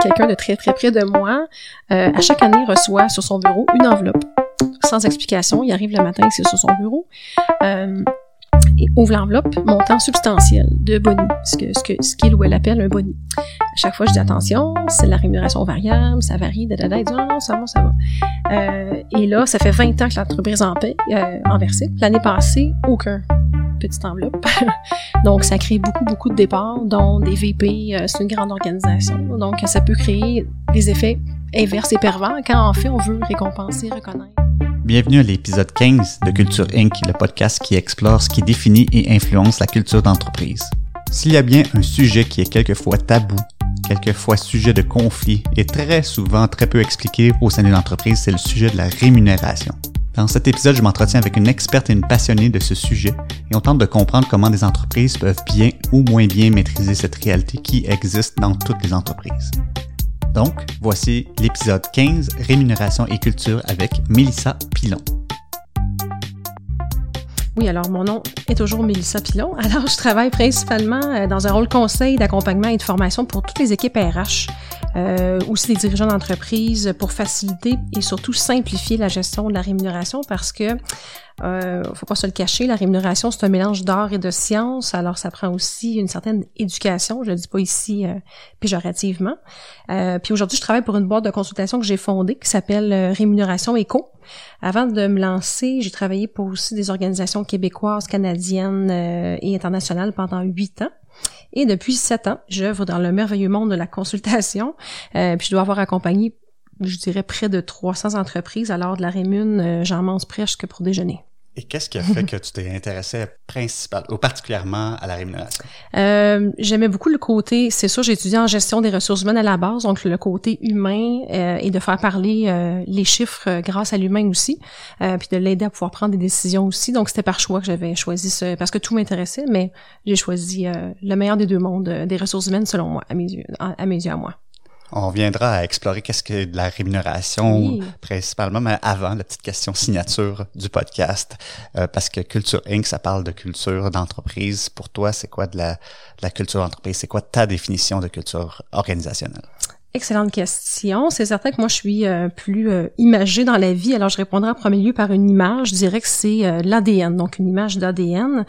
quelqu'un de très très près de moi, euh, à chaque année reçoit sur son bureau une enveloppe sans explication. Il arrive le matin, c'est sur son bureau. Euh, ouvre l'enveloppe, montant substantiel de boni, ce que ce que ce qu'il ou elle appelle un boni. À chaque fois, je dis attention, c'est la rémunération variable, ça varie, da, da, non, non, ça va, ça va. Euh, et là, ça fait 20 ans que l'entreprise en paie, euh, en versé. L'année passée, aucun petite enveloppe. donc, ça crée beaucoup, beaucoup de départs, dont des VP, euh, c'est une grande organisation. Donc, ça peut créer des effets inverses et pervers quand, en fait, on veut récompenser, reconnaître. Bienvenue à l'épisode 15 de Culture Inc., le podcast qui explore ce qui définit et influence la culture d'entreprise. S'il y a bien un sujet qui est quelquefois tabou, quelquefois sujet de conflit et très souvent très peu expliqué au sein d'une entreprise, c'est le sujet de la rémunération. Dans cet épisode, je m'entretiens avec une experte et une passionnée de ce sujet et on tente de comprendre comment des entreprises peuvent bien ou moins bien maîtriser cette réalité qui existe dans toutes les entreprises. Donc, voici l'épisode 15, Rémunération et culture avec Mélissa Pilon. Oui, alors mon nom est toujours Mélissa Pilon. Alors, je travaille principalement euh, dans un rôle conseil, d'accompagnement et de formation pour toutes les équipes RH, euh, aussi les dirigeants d'entreprise pour faciliter et surtout simplifier la gestion de la rémunération parce que euh, faut pas se le cacher, la rémunération, c'est un mélange d'art et de science, alors ça prend aussi une certaine éducation, je le dis pas ici euh, péjorativement. Euh, puis aujourd'hui, je travaille pour une boîte de consultation que j'ai fondée qui s'appelle euh, Rémunération Éco. Avant de me lancer, j'ai travaillé pour aussi des organisations québécoises, canadiennes et internationales pendant huit ans. Et depuis sept ans, j'œuvre dans le merveilleux monde de la consultation. puis je dois avoir accompagné je dirais près de 300 entreprises. Alors de la rémune, j'en mange presque pour déjeuner. Et qu'est-ce qui a fait que tu t'es intéressé principalement ou particulièrement à la rémunération? Euh, J'aimais beaucoup le côté, c'est sûr, j'ai étudié en gestion des ressources humaines à la base, donc le côté humain euh, et de faire parler euh, les chiffres euh, grâce à l'humain aussi, euh, puis de l'aider à pouvoir prendre des décisions aussi. Donc c'était par choix que j'avais choisi ce, parce que tout m'intéressait, mais j'ai choisi le meilleur des deux mondes, des ressources humaines selon moi, à mes yeux, à mes yeux à moi. On viendra à explorer qu'est-ce que de la rémunération principalement, mais avant la petite question signature du podcast, euh, parce que Culture Inc, ça parle de culture d'entreprise. Pour toi, c'est quoi de la, de la culture d'entreprise? C'est quoi ta définition de culture organisationnelle? Excellente question. C'est certain que moi, je suis euh, plus euh, imagée dans la vie. Alors, je répondrai en premier lieu par une image. Je dirais que c'est euh, l'ADN, donc une image d'ADN.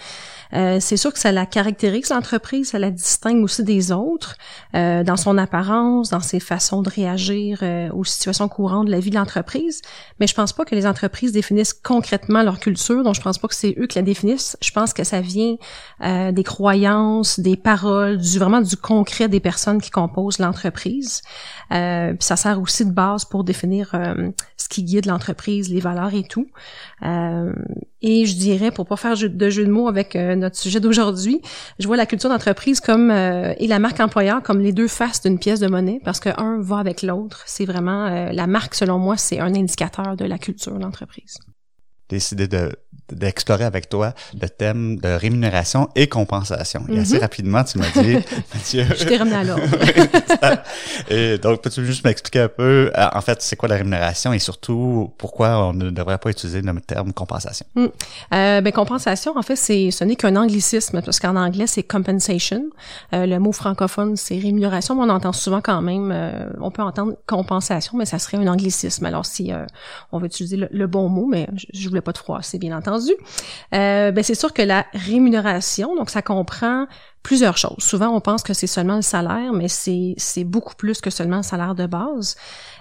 Euh, c'est sûr que ça la caractérise, l'entreprise, ça la distingue aussi des autres, euh, dans son apparence, dans ses façons de réagir euh, aux situations courantes de la vie de l'entreprise. Mais je pense pas que les entreprises définissent concrètement leur culture, donc je pense pas que c'est eux qui la définissent. Je pense que ça vient des croyances, des paroles, du vraiment du concret des personnes qui composent l'entreprise. puis ça sert aussi de base pour définir ce qui guide l'entreprise, les valeurs et tout. Et je dirais, pour pas faire de jeu de mots avec notre sujet d'aujourd'hui, je vois la culture d'entreprise comme euh, et la marque employeur comme les deux faces d'une pièce de monnaie parce que un va avec l'autre. C'est vraiment euh, la marque selon moi, c'est un indicateur de la culture d'entreprise. Décider de d'explorer avec toi le thème de rémunération et compensation. Et assez mhm. rapidement, tu m'as dit, Mathieu... Je t'ai remis à l'ordre. et donc, peux-tu juste m'expliquer un peu, euh, en fait, c'est quoi la rémunération et surtout, pourquoi on ne devrait pas utiliser le terme compensation? Mm. Euh, ben, compensation, en fait, c'est, ce n'est qu'un anglicisme, parce qu'en anglais, c'est compensation. Euh, le mot francophone, c'est rémunération, mais on entend souvent quand même, euh, on peut entendre compensation, mais ça serait un anglicisme. Alors, si euh, on veut utiliser le, bon mot, mais je, je voulais pas de froid, c'est bien entendu. Euh, ben c'est sûr que la rémunération, donc ça comprend plusieurs choses. Souvent, on pense que c'est seulement le salaire, mais c'est beaucoup plus que seulement le salaire de base.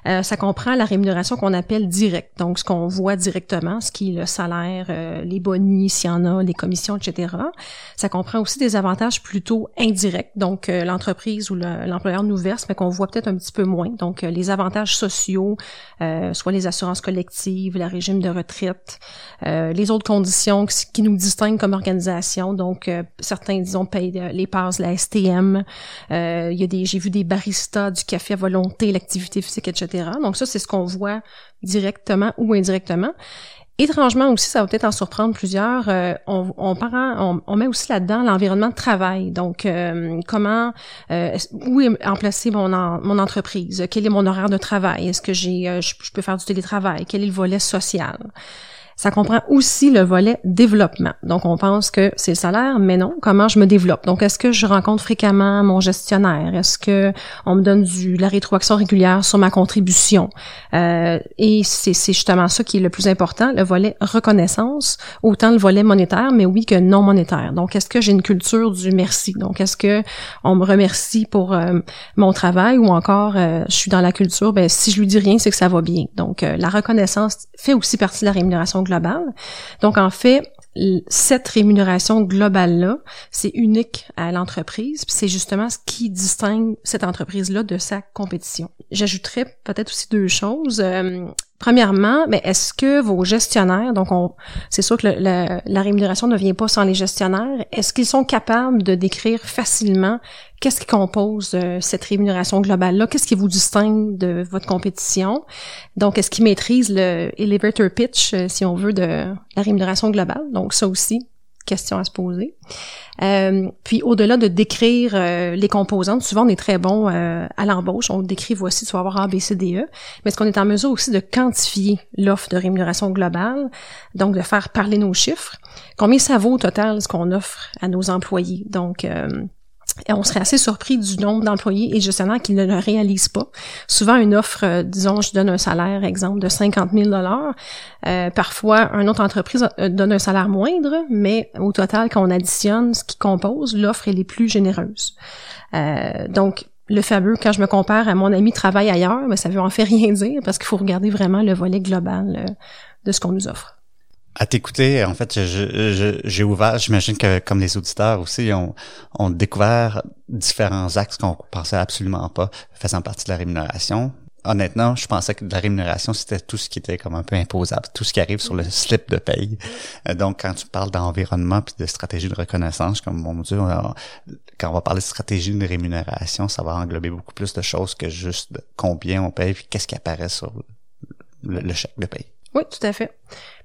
Euh, ça comprend la rémunération qu'on appelle directe, donc ce qu'on voit directement, ce qui est le salaire, euh, les bonus, s'il y en a, les commissions, etc. Ça comprend aussi des avantages plutôt indirects, donc euh, l'entreprise ou l'employeur nous verse, mais qu'on voit peut-être un petit peu moins. Donc les avantages sociaux, soit les assurances collectives, le régime de retraite, les autres conditions qui, nous distinguent comme organisation. Donc certains, disons, payent les passes, la STM. Euh, il y a des, j'ai vu des baristas, du café à volonté, l'activité physique, etc. Donc ça, c'est ce qu'on voit directement ou indirectement. Étrangement aussi, ça va peut-être en surprendre plusieurs. Euh, on, on, on, met aussi là-dedans l'environnement de travail. Donc, euh, comment, où est en placé mon, mon entreprise? Quel est mon horaire de travail? Est-ce que j'ai, je, peux faire du télétravail? Quel est le volet social? Ça comprend aussi le volet développement. Donc, on pense que c'est le salaire, mais non. Comment je me développe? Donc, est-ce que je rencontre fréquemment mon gestionnaire? Est-ce que on me donne du la rétroaction régulière sur ma contribution? Euh, et c'est justement ça qui est le plus important, le volet reconnaissance, autant le volet monétaire, mais oui que non monétaire. Donc, est-ce que j'ai une culture du merci? Donc, est-ce que on me remercie pour euh, mon travail ou encore euh, je suis dans la culture, ben si je lui dis rien, c'est que ça va bien. Donc, la reconnaissance fait aussi partie de la rémunération globale. Donc, en fait, cette rémunération globale-là, c'est unique à l'entreprise, puis c'est justement ce qui distingue cette entreprise-là de sa compétition. J'ajouterais peut-être aussi deux choses. Euh, Premièrement, mais est-ce que vos gestionnaires, donc on, c'est sûr que la, rémunération ne vient pas sans les gestionnaires, est-ce qu'ils sont capables de décrire facilement qu'est-ce qui compose euh, cette rémunération globale-là, qu'est-ce qui vous distingue de votre compétition? Donc, est-ce qu'ils maîtrisent le elevator pitch, euh, si on veut, de la rémunération globale? Donc, ça aussi, question à se poser. Euh, puis au-delà de décrire euh, les composantes, souvent on est très bon euh, à l'embauche, on décrit voici tu vas avoir A, B, C, D, E, mais est-ce qu'on est en mesure aussi de quantifier l'offre de rémunération globale, donc de faire parler nos chiffres, combien ça vaut au total ce qu'on offre à nos employés? Donc et on serait assez surpris du nombre d'employés et gestionnaires qui ne le réalisent pas. Souvent, une offre, euh, disons, je donne un salaire, exemple, de 50 000 euh, Parfois, une autre entreprise euh, donne un salaire moindre, mais au total, quand on additionne ce qui compose, l'offre, elle est plus généreuse. Euh, donc, le fameux, quand je me compare à mon ami travaille ailleurs, mais ça veut en fait rien dire parce qu'il faut regarder vraiment le volet global de ce qu'on nous offre. À t'écouter, en fait, j'ai ouvert, j'imagine que comme les auditeurs aussi, ont, ont découvert différents axes qu'on pensait absolument pas faisant partie de la rémunération. Honnêtement, je pensais que la rémunération, c'était tout ce qui était comme un peu imposable, tout ce qui arrive sur le slip de paye. Euh, donc, quand tu parles d'environnement puis de stratégie de reconnaissance, comme mon Dieu, quand on va parler de stratégie de rémunération, ça va englober beaucoup plus de choses que juste combien on paye puis qu'est-ce qui apparaît sur le chèque de paye. Oui, tout à fait.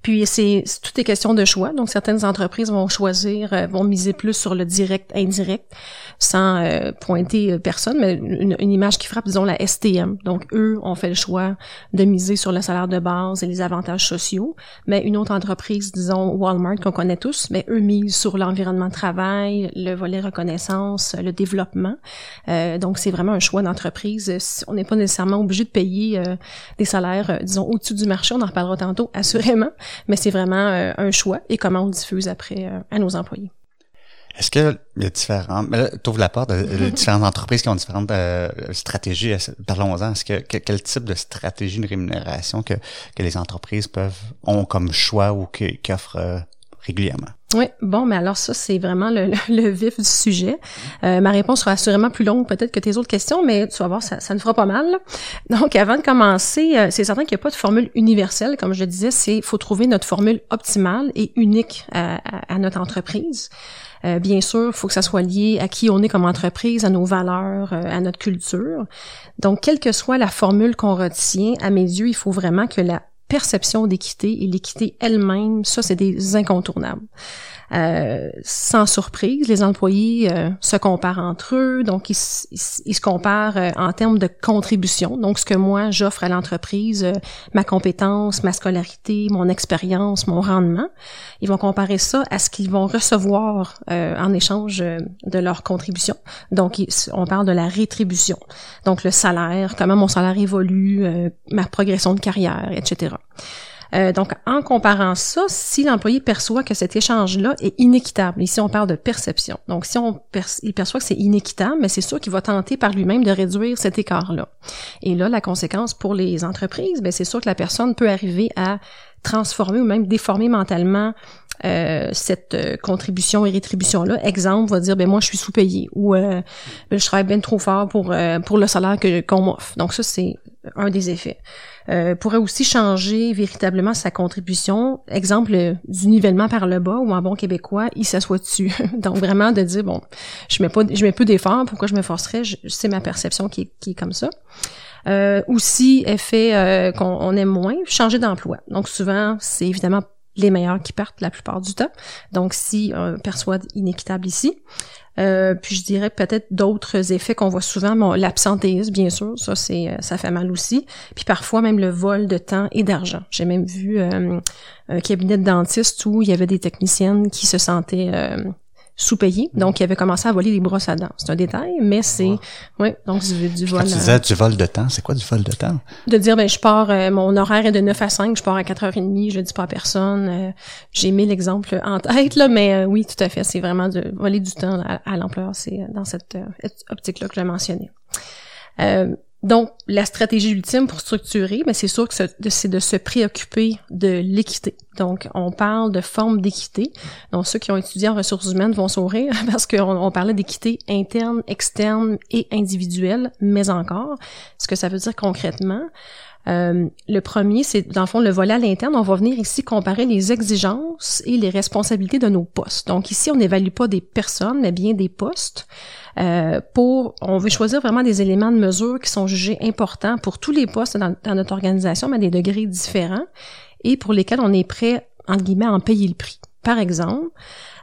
Puis c'est tout est question de choix. Donc certaines entreprises vont choisir, euh, vont miser plus sur le direct indirect, sans euh, pointer euh, personne, mais une, image qui frappe, disons la STM. Donc eux ont fait le choix de miser sur le salaire de base et les avantages sociaux. Mais une autre entreprise, disons Walmart qu'on connaît tous, mais eux misent sur l'environnement de travail, le volet reconnaissance, le développement. donc c'est vraiment un choix d'entreprise. On n'est pas nécessairement obligé de payer des salaires, disons au-dessus du marché. On en reparlera tantôt, assurément mais c'est vraiment euh, un choix et comment on diffuse après euh, à nos employés. Est-ce que y a différents, mais là, tu la porte, de, différentes entreprises qui ont différentes euh, stratégies. Parlons-en. Est-ce que, quel type de stratégie de rémunération que, que les entreprises peuvent ont comme choix ou qu'offrent régulièrement? Oui, bon, mais alors ça, c'est vraiment le, le, vif du sujet. Euh, ma réponse sera assurément plus longue peut-être que tes autres questions, mais tu vas voir, ça, ça nous fera pas mal. Donc, avant de commencer, euh, c'est certain qu'il n'y a pas de formule universelle. Comme je le disais, c'est faut trouver notre formule optimale et unique à, à, notre entreprise. Euh, bien sûr, il faut que ça soit lié à qui on est comme entreprise, à nos valeurs, à notre culture. Donc, quelle que soit la formule qu'on retient, à mes yeux, il faut vraiment que la perception d'équité et l'équité elle-même, ça, c'est des incontournables. Euh, sans surprise, les employés euh, se comparent entre eux, donc ils, se comparent euh, en termes de contribution. Donc, ce que moi j'offre à l'entreprise, ma compétence, ma scolarité, mon expérience, mon rendement, ils vont comparer ça à ce qu'ils vont recevoir en échange de leur contribution. Donc, on parle de la rétribution. Donc, le salaire, comment mon salaire évolue, ma progression de carrière, etc. Euh, donc, en comparant ça, si l'employé perçoit que cet échange-là est inéquitable, ici on parle de perception. Donc, si on il perçoit que c'est inéquitable, mais c'est sûr qu'il va tenter par lui-même de réduire cet écart-là. Et là, la conséquence pour les entreprises, ben c'est sûr que la personne peut arriver à transformer ou même déformer mentalement euh, cette euh, contribution et rétribution là exemple va dire ben moi je suis sous-payé ou ben, je travaille bien trop fort pour pour le salaire que qu'on m'offre donc ça c'est un des effets euh, pourrait aussi changer véritablement sa contribution. Exemple du nivellement par le bas ou en bon québécois, il s'assoit dessus. Donc vraiment de dire bon, je mets pas, je mets peu d'efforts, pourquoi je me forcerais? C'est ma perception qui est, qui est comme ça. Euh, aussi effet euh, qu'on aime moins, changer d'emploi. Donc souvent c'est évidemment les meilleurs qui partent la plupart du temps. Donc si on perçoit inéquitable ici. Euh, puis je dirais peut-être d'autres effets qu'on voit souvent, bon, l'absentéisme, bien sûr, ça c'est euh, ça fait mal aussi. Puis parfois même le vol de temps et d'argent. J'ai même vu euh, un cabinet de dentiste où il y avait des techniciennes qui se sentaient sous-payé. Donc, il avait commencé à voler les brosses à dents. C'est un détail, mais c'est... Ouais, donc du, du vol... Quand tu disais du vol de temps, c'est quoi du vol de temps? De dire, ben je pars, euh, mon horaire est de 9 à 5, je pars à 4h30, je dis pas à personne. Euh, j'ai mis l'exemple en tête, là, mais euh, oui, tout à fait, c'est vraiment de voler du temps à, à l'ampleur. C'est dans cette optique-là que je mentionné. Donc, la stratégie ultime pour structurer, mais ben, c'est sûr que c'est de se préoccuper de l'équité. Donc, on parle de forme d'équité. Donc, ceux qui ont étudié en ressources humaines vont sourire parce qu'on on parlait d'équité interne, externe et individuelle, mais encore. Ce que ça veut dire concrètement, euh, le premier, c'est dans le fond le volet à l'interne. On va venir ici comparer les exigences et les responsabilités de nos postes. Donc ici, on n'évalue pas des personnes, mais bien des postes. Euh, pour, on veut choisir vraiment des éléments de mesure qui sont jugés importants pour tous les postes dans, notre organisation, mais à des degrés différents, et pour lesquels on est prêt, entre guillemets, à en payer le prix. Par exemple,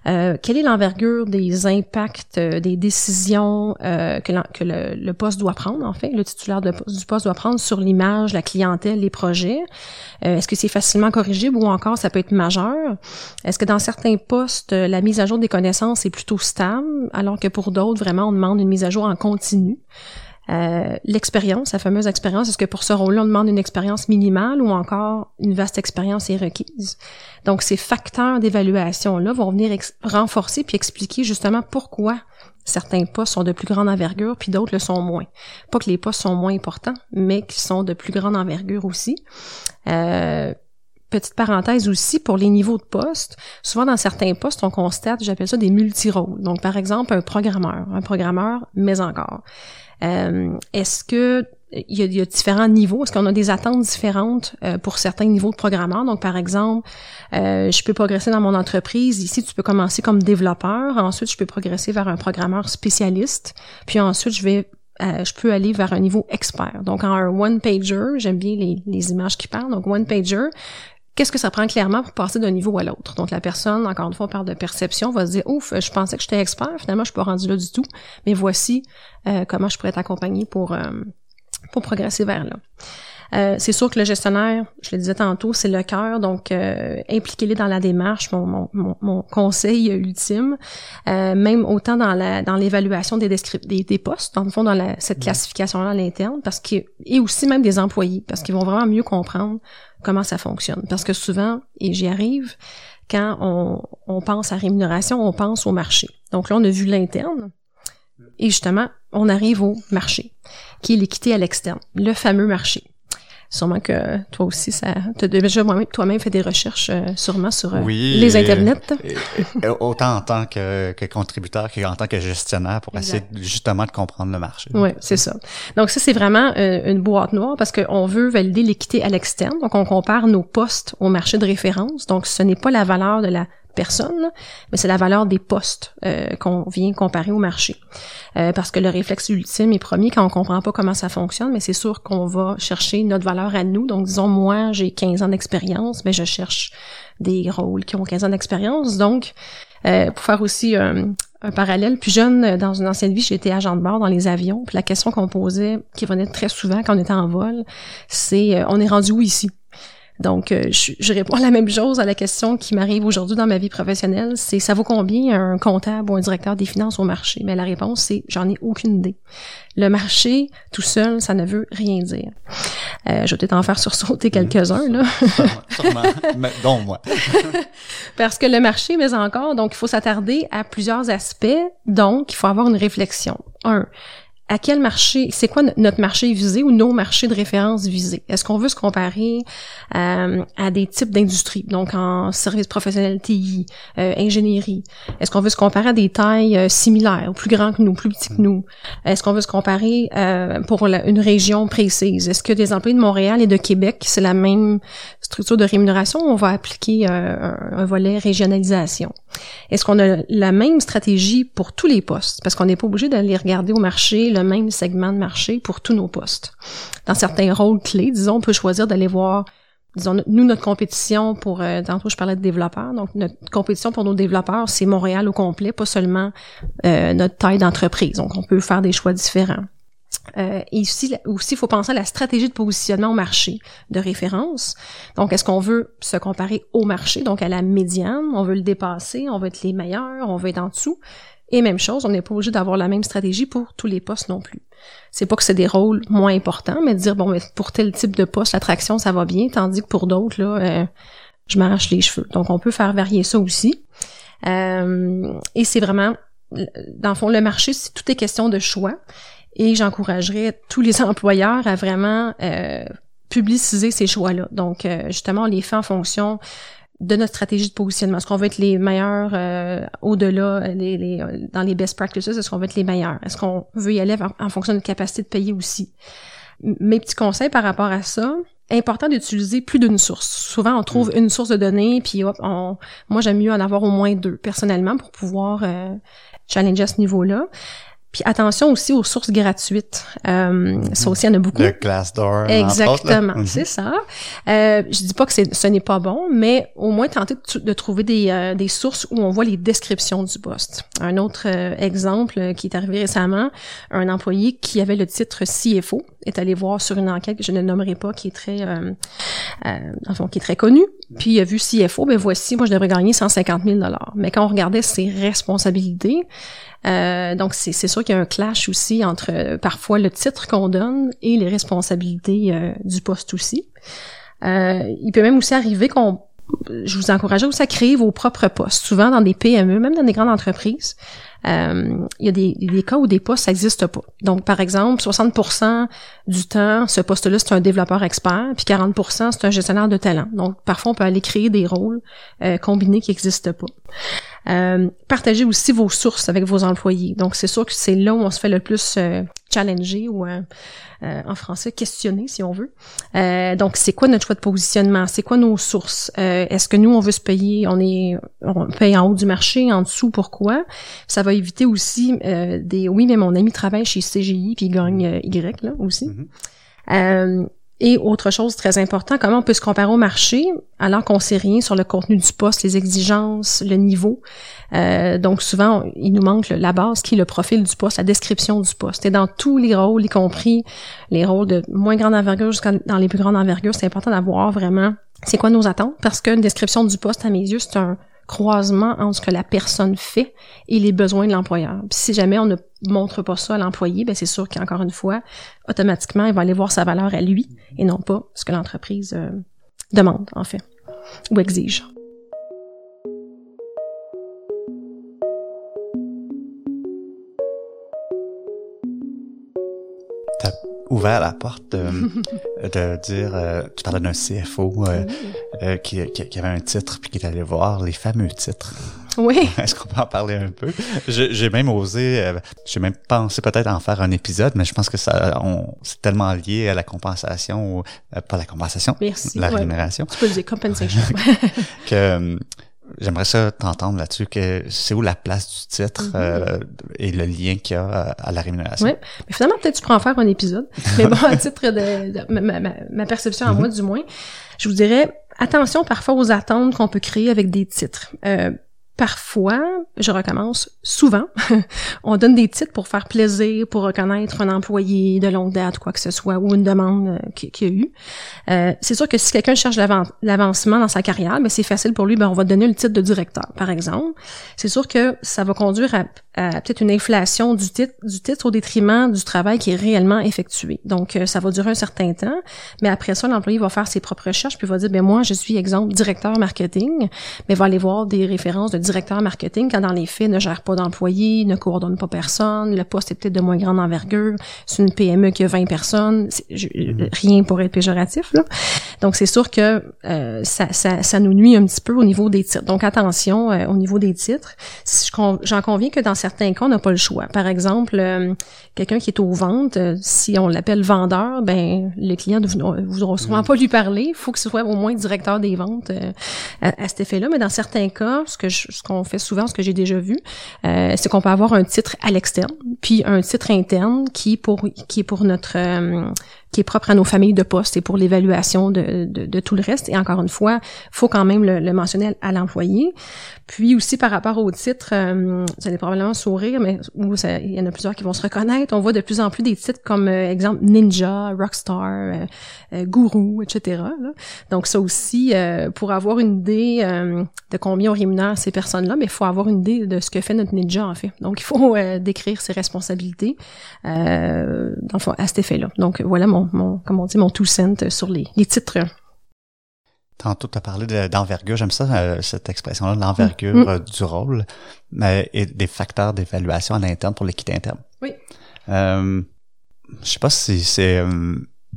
euh, quelle est l'envergure des impacts, euh, des décisions euh, que, le, poste doit prendre, en fait, le titulaire du poste doit prendre sur l'image, la clientèle, les projets? Est-ce que c'est facilement corrigible ou encore ça peut être majeur? Est-ce que dans certains postes, la mise à jour des connaissances est plutôt stable, alors que pour d'autres, vraiment, on demande une mise à jour en continu? Euh, l'expérience, la fameuse expérience, est-ce que pour ce rôle-là, on demande une expérience minimale ou encore une vaste expérience est requise? Donc, ces facteurs d'évaluation-là vont venir renforcer puis expliquer justement pourquoi certains postes sont de plus grande envergure puis d'autres le sont moins. Pas que les postes sont moins importants, mais qu'ils sont de plus grande envergure aussi. Euh, petite parenthèse aussi pour les niveaux de poste. Souvent dans certains postes, on constate, j'appelle ça des multirôles. Donc par exemple un programmeur, un programmeur, mais encore. Euh, est-ce que il y, a, différents niveaux? Est-ce qu'on a des attentes différentes euh, pour certains niveaux de programmeurs? Donc, par exemple, euh, je peux progresser dans mon entreprise. Ici, tu peux commencer comme développeur. Ensuite, je peux progresser vers un programmeur spécialiste. Puis ensuite, je vais je peux aller vers un niveau expert. Donc, en un one-pager, j'aime bien les, les, images qui parlent. Donc, one-pager, qu'est-ce que ça prend clairement pour passer d'un niveau à l'autre? Donc la personne, encore une fois, on parle de perception, va se dire ouf, je pensais que j'étais expert, finalement je suis pas rendu là du tout, mais voici euh, comment je pourrais être accompagné pour euh, pour progresser vers là. Euh, c'est sûr que le gestionnaire, je le disais tantôt, c'est le cœur, donc euh, impliquez-les dans la démarche, mon, mon, mon conseil ultime, euh, même autant dans la dans l'évaluation des, des, des postes, dans le fond, dans la, cette classification-là à l'interne, parce que et aussi même des employés, parce qu'ils vont vraiment mieux comprendre comment ça fonctionne. Parce que souvent, et j'y arrive, quand on, on pense à rémunération, on pense au marché. Donc là, on a vu l'interne, et justement, on arrive au marché, qui est l'équité à l'externe, le fameux marché. Sûrement que toi aussi, ça, as déjà toi-même fait des recherches euh, sûrement sur euh, les internets. autant en tant que, que contributeur qu'en tant que gestionnaire pour essayer justement de comprendre le marché. Oui, c'est ça. Donc ça, c'est vraiment euh, une boîte noire parce qu'on veut valider l'équité à l'externe. Donc on compare nos postes au marché de référence. Donc ce n'est pas la valeur de la personne, mais c'est la valeur des postes euh, qu'on vient comparer au marché. Euh, parce que le réflexe ultime est premier quand on comprend pas comment ça fonctionne, mais c'est sûr qu'on va chercher notre valeur à nous. Donc, disons, moi, j'ai 15 ans d'expérience, mais je cherche des rôles qui ont 15 ans d'expérience. Donc, euh, pour faire aussi un, parallèle, plus jeune, dans une ancienne vie, j'étais agent de bord dans les avions. Puis la question qu'on posait, qui venait très souvent quand on était en vol, c'est on est rendu où ici? Donc, euh, je, réponds à la même chose à la question qui m'arrive aujourd'hui dans ma vie professionnelle, c'est ça vaut combien un comptable ou un directeur des finances au marché? Mais la réponse, c'est j'en ai aucune idée. Le marché, tout seul, ça ne veut rien dire. Euh, je vais peut-être en faire sursauter quelques-uns, là. Sûrement, dont moi. Parce que le marché, mais encore, donc il faut s'attarder à plusieurs aspects, donc il faut avoir une réflexion. Un, à quel marché, c'est quoi notre marché visé ou nos marchés de référence visés? Est-ce qu'on veut se comparer euh, à des types d'industries, donc en services professionnels TI, euh, ingénierie? Est-ce qu'on veut se comparer à des tailles euh, similaires, plus grands que nous, plus petits que nous? Est-ce qu'on veut se comparer pour une région précise? Est-ce que des employés de Montréal et de Québec, c'est la même structure de rémunération on va appliquer un volet régionalisation? Est-ce qu'on a la même stratégie pour tous les postes? Parce qu'on n'est pas obligé d'aller regarder au marché le même segment de marché pour tous nos postes. Dans certains rôles clés, disons, on peut choisir d'aller voir disons, nous, notre compétition pour, euh, tantôt je parlais de développeurs, donc notre compétition pour nos développeurs, c'est Montréal au complet, pas seulement euh, notre taille d'entreprise. Donc, on peut faire des choix différents. Euh, et aussi, il faut penser à la stratégie de positionnement au marché de référence. Donc, est-ce qu'on veut se comparer au marché, donc à la médiane, on veut le dépasser, on veut être les meilleurs, on veut être en dessous. Et même chose, on n'est pas obligé d'avoir la même stratégie pour tous les postes non plus. C'est pas que c'est des rôles moins importants, mais de dire bon, mais pour tel type de poste, l'attraction ça va bien, tandis que pour d'autres là, euh, je m'arrache les cheveux. Donc on peut faire varier ça aussi. Euh, et c'est vraiment, dans le fond, le marché, c'est tout est question de choix. Et j'encouragerais tous les employeurs à vraiment euh, publiciser ces choix-là. Donc, justement, on les fait en fonction de notre stratégie de positionnement. Est-ce qu'on veut être les meilleurs euh, au-delà, les, les, dans les best practices? Est-ce qu'on veut être les meilleurs? Est-ce qu'on veut y aller en, fonction de notre capacité de payer aussi? Mes petits conseils par rapport à ça, important d'utiliser plus d'une source. Souvent, on trouve mm. une source de données, puis hop, on, moi, j'aime mieux en avoir au moins deux, personnellement, pour pouvoir euh, challenger à ce niveau-là. Puis attention aussi aux sources gratuites. Euh, Ça aussi, il y en a beaucoup. Le Glassdoor. Exactement, mhm. c'est ça. Euh, je dis pas que ce n'est pas bon, mais au moins tenter de, trouver des, euh, des, sources où on voit les descriptions du poste. Un autre euh, exemple qui est arrivé récemment, un employé qui avait le titre CFO est allé voir sur une enquête que je ne nommerai pas, qui est très, euh, enfin, qui est très connue. Puis a vu CFO, ben voici, moi je devrais gagner 150 000 Mais quand on regardait ses responsabilités, euh, donc, c'est sûr qu'il y a un clash aussi entre euh, parfois le titre qu'on donne et les responsabilités euh, du poste aussi. il peut même aussi arriver qu'on je vous encourage aussi à créer vos propres postes. Souvent dans des PME, même dans des grandes entreprises, il y a des, des, cas où des postes n'existent pas. Donc, par exemple, 60% du temps, ce poste-là, c'est un développeur expert, puis 40% c'est un gestionnaire de talent. Donc, parfois, on peut aller créer des rôles combinés qui n'existent pas. Euh, partagez aussi vos sources avec vos employés. Donc, c'est sûr que c'est là où on se fait le plus euh, challenger ou euh, euh, en français questionner, si on veut. donc, c'est quoi notre choix de positionnement? C'est quoi nos sources? Est-ce que nous, on veut se payer, on est on paye en haut du marché, en dessous, pourquoi? Ça va éviter aussi des oui, mais mon ami travaille chez CGI puis il gagne Y là aussi. Mm-hmm. Et autre chose très important, comment on peut se comparer au marché alors qu'on sait rien sur le contenu du poste, les exigences, le niveau. Euh, donc souvent, il nous manque la base qui est le profil du poste, la description du poste. Et dans tous les rôles, y compris les rôles de moins grande envergure jusqu'à dans les plus grandes envergures, c'est important d'avoir vraiment c'est quoi nos attentes parce qu'une description du poste à mes yeux, c'est un croisement entre ce que la personne fait et les besoins de l'employeur. si jamais on ne montre pas ça à l'employé, ben c'est sûr qu'encore une fois, automatiquement, il va aller voir sa valeur à lui et non pas ce que l'entreprise euh, demande, en fait, ou exige. Ouvert la porte de, de dire, euh, tu parlais d'un CFO euh, euh, qui, qui, avait un titre puis qui est allé voir les fameux titres. Oui. Est-ce qu'on peut en parler un peu? J'ai même osé, j'ai même pensé peut-être en faire un épisode, mais je pense que ça, c'est tellement lié à la compensation, ou, pas la compensation, Merci, la rémunération. Tu peux dire compensation. que J'aimerais ça t'entendre là-dessus, que c'est où la place du titre mhm. euh, et le lien qu'il y a à, la rémunération? Oui, mais finalement, peut-être tu pourras en faire un épisode. Mais bon, à titre de, ma, ma, perception à moi, mhm. du moins, je vous dirais, attention parfois aux attentes qu'on peut créer avec des titres. Euh, Parfois, je recommence souvent, on donne des titres pour faire plaisir, pour reconnaître un employé de longue date, quoi que ce soit, ou une demande euh, qu'il y a eu. Euh, c'est sûr que si quelqu'un cherche l'avancement dans sa carrière, mais ben, c'est facile pour lui, ben on va donner le titre de directeur, par exemple. C'est sûr que ça va conduire à, peut-être une inflation du titre, du titre au détriment du travail qui est réellement effectué. Donc, euh, ça va durer un certain temps, mais après ça, l'employé va faire ses propres recherches, puis va dire, ben moi, je suis, exemple, directeur marketing, mais va aller voir des références de directeur marketing quand dans les faits ne gère pas d'employés, ne coordonne pas personne, le poste est peut-être de moins grande envergure, c'est une PME qui a 20 personnes, mhm. rien pour être péjoratif là. Donc c'est sûr que euh, ça, ça, ça, nous nuit un petit peu au niveau des titres. Donc attention euh, au niveau des titres. J'en conviens que dans certains cas on n'a pas le choix. Par exemple, euh, quelqu'un qui est aux ventes, si on l'appelle vendeur, ben les clients ne voudront souvent mhm. pas lui parler. Il faut que ce soit au moins directeur des ventes à, à, cet effet-là. Mais dans certains cas, ce que je, ce qu'on fait souvent, ce que j'ai déjà vu, euh, c'est qu'on peut avoir un titre à l'externe, puis un titre interne qui pour qui est pour notre euh, qui est propre à nos familles de poste et pour l'évaluation de, de, tout le reste. Et encore une fois, faut quand même le, mentionner à, l'employé. Puis aussi par rapport au titre, euh, vous allez probablement sourire, mais il y en a plusieurs qui vont se reconnaître. On voit de plus en plus des titres comme euh, exemple Ninja, Rockstar, euh, euh Guru, etc. Donc ça aussi, pour avoir une idée de combien on rémunère ces personnes-là, mais il faut avoir une idée de ce que fait notre ninja en fait. Donc il faut décrire ses responsabilités euh, à cet effet-là. Donc voilà mon mon, on dit, mon tout cent sur les, les titres. Tantôt, tu as parlé d'envergure. J'aime ça, euh, cette expression-là, l'envergure mm. euh, du rôle et des facteurs d'évaluation à l'interne pour l'équité interne. Oui. Euh, je sais pas si c'est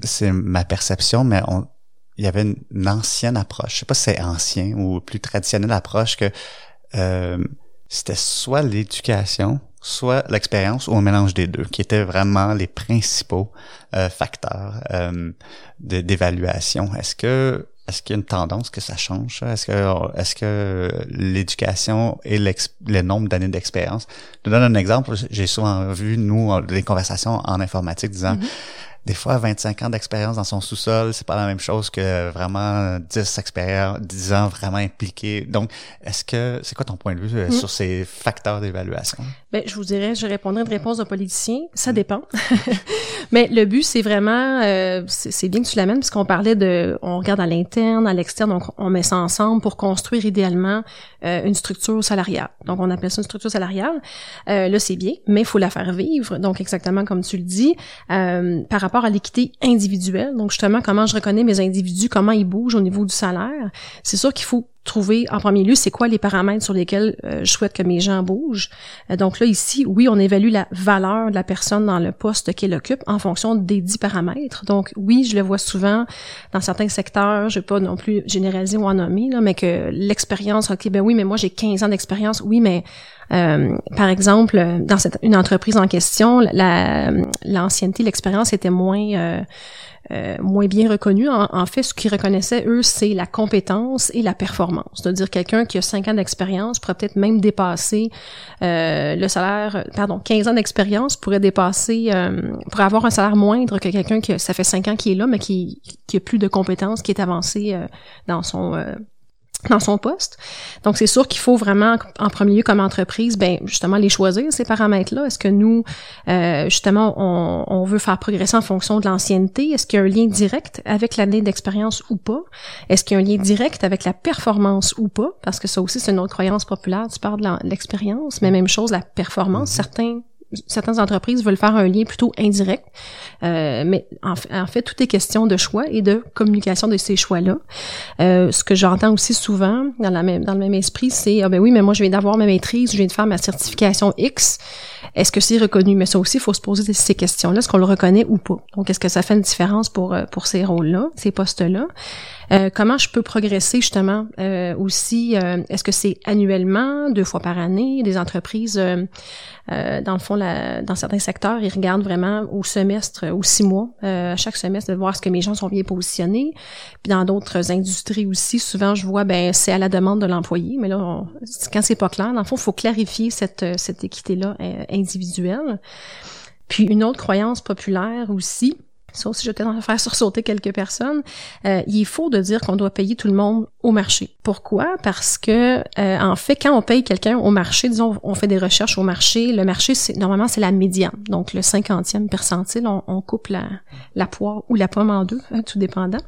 c'est ma perception, mais on, il y avait une, ancienne approche. Je sais pas si c'est ancien ou plus traditionnelle approche que c'était soit l'éducation soit l'expérience ou un mélange des deux, qui étaient vraiment les principaux euh, facteurs euh, d'évaluation. Est-ce que est-ce qu'il y a une tendance que ça change? Est-ce que est-ce que l'éducation et le nombre d'années d'expérience? Je te donne un exemple. J'ai souvent vu, nous, des conversations en informatique disant mm-hmm des fois 25 ans d'expérience dans son sous-sol, c'est pas la même chose que vraiment 10 expériences, 10 ans vraiment impliqués. Donc, est-ce que c'est quoi ton point de vue euh, mm. sur ces facteurs d'évaluation? Ben, je vous dirais, je répondrais une réponse d'un politicien, ça dépend. Mais le but c'est vraiment euh, c'est bien que tu l'amènes puisqu'on parlait de on regarde à l'interne, à l'externe, donc on met ça ensemble pour construire idéalement euh, une structure salariale. Donc on appelle ça une structure salariale. là c'est bien, mais il faut la faire vivre. Donc exactement comme tu le dis, par rapport à l'équité individuelle, donc justement comment je reconnais mes individus, comment ils bougent au niveau du salaire, c'est sûr qu'il faut trouver en premier lieu c'est quoi les paramètres sur lesquels euh, je souhaite que mes gens bougent. Euh, donc là ici, oui, on évalue la valeur de la personne dans le poste qu'elle occupe en fonction des dix paramètres. Donc oui, je le vois souvent dans certains secteurs, je vais pas non plus généraliser ou en nommer là, mais que l'expérience, ok, ben oui, mais moi j'ai 15 ans d'expérience, oui, mais euh, par exemple, dans cette, une entreprise en question, l'ancienneté, l'expérience était moins euh, euh, moins bien reconnue. En, fait, ce qu'ils reconnaissaient, eux, c'est la compétence et la performance. C'est-à-dire quelqu'un qui a 5 ans d'expérience pourrait peut-être même dépasser le salaire, pardon, 15 ans d'expérience pourrait dépasser, pourrait avoir un salaire moindre que quelqu'un qui, ça fait 5 ans qu'il est là, mais qui, qui a plus de compétences, qui est avancé dans son dans son poste. Donc c'est sûr qu'il faut vraiment en premier lieu comme entreprise ben justement les choisir ces paramètres là. Est-ce que nous euh, justement on, on, veut faire progresser en fonction de l'ancienneté? Est-ce qu'il y a un lien direct avec l'année d'expérience ou pas? Est-ce qu'il y a un lien direct avec la performance ou pas? Parce que ça aussi c'est une autre croyance populaire. Tu parles de l'expérience, mais même chose la performance. Mm-hmm. Certains certaines entreprises veulent faire un lien plutôt indirect, euh, mais en, fait, tout est question de choix et de communication de ces choix-là. Euh, ce que j'entends aussi souvent dans, la même, dans le même esprit, c'est ah ben oui, mais moi je viens d'avoir ma maîtrise, je viens de faire ma certification X. Est-ce que c'est reconnu? Mais ça aussi, il faut se poser ces questions-là, est-ce qu'on le reconnaît ou pas? Donc, est-ce que ça fait une différence pour euh, pour ces rôles-là, ces postes-là? Euh, comment je peux progresser justement? Euh, aussi euh, Est-ce que c'est annuellement, deux fois par année? Des entreprises, dans le fond, dans certains secteurs, ils regardent vraiment au semestre, aux six mois, à chaque semestre, de voir ce que mes gens sont bien positionnés. Puis dans d'autres industries aussi, souvent je vois, ben c'est à la demande de l'employé, mais là, quand c'est pas clair, dans le fond, il faut clarifier cette cette équité là individuelle. Puis une autre croyance populaire aussi, aussi, je vais peut-être faire sursauter quelques personnes. Euh, il faut de dire qu'on doit payer tout le monde au marché. Pourquoi? Parce que, euh, en fait, quand on paye quelqu'un au marché, disons, on fait des recherches au marché, le marché, c'est normalement, c'est la médiane. Donc, le cinquantième percentile, on, on, coupe la, la poire ou la pomme en deux, hein, tout dépendant.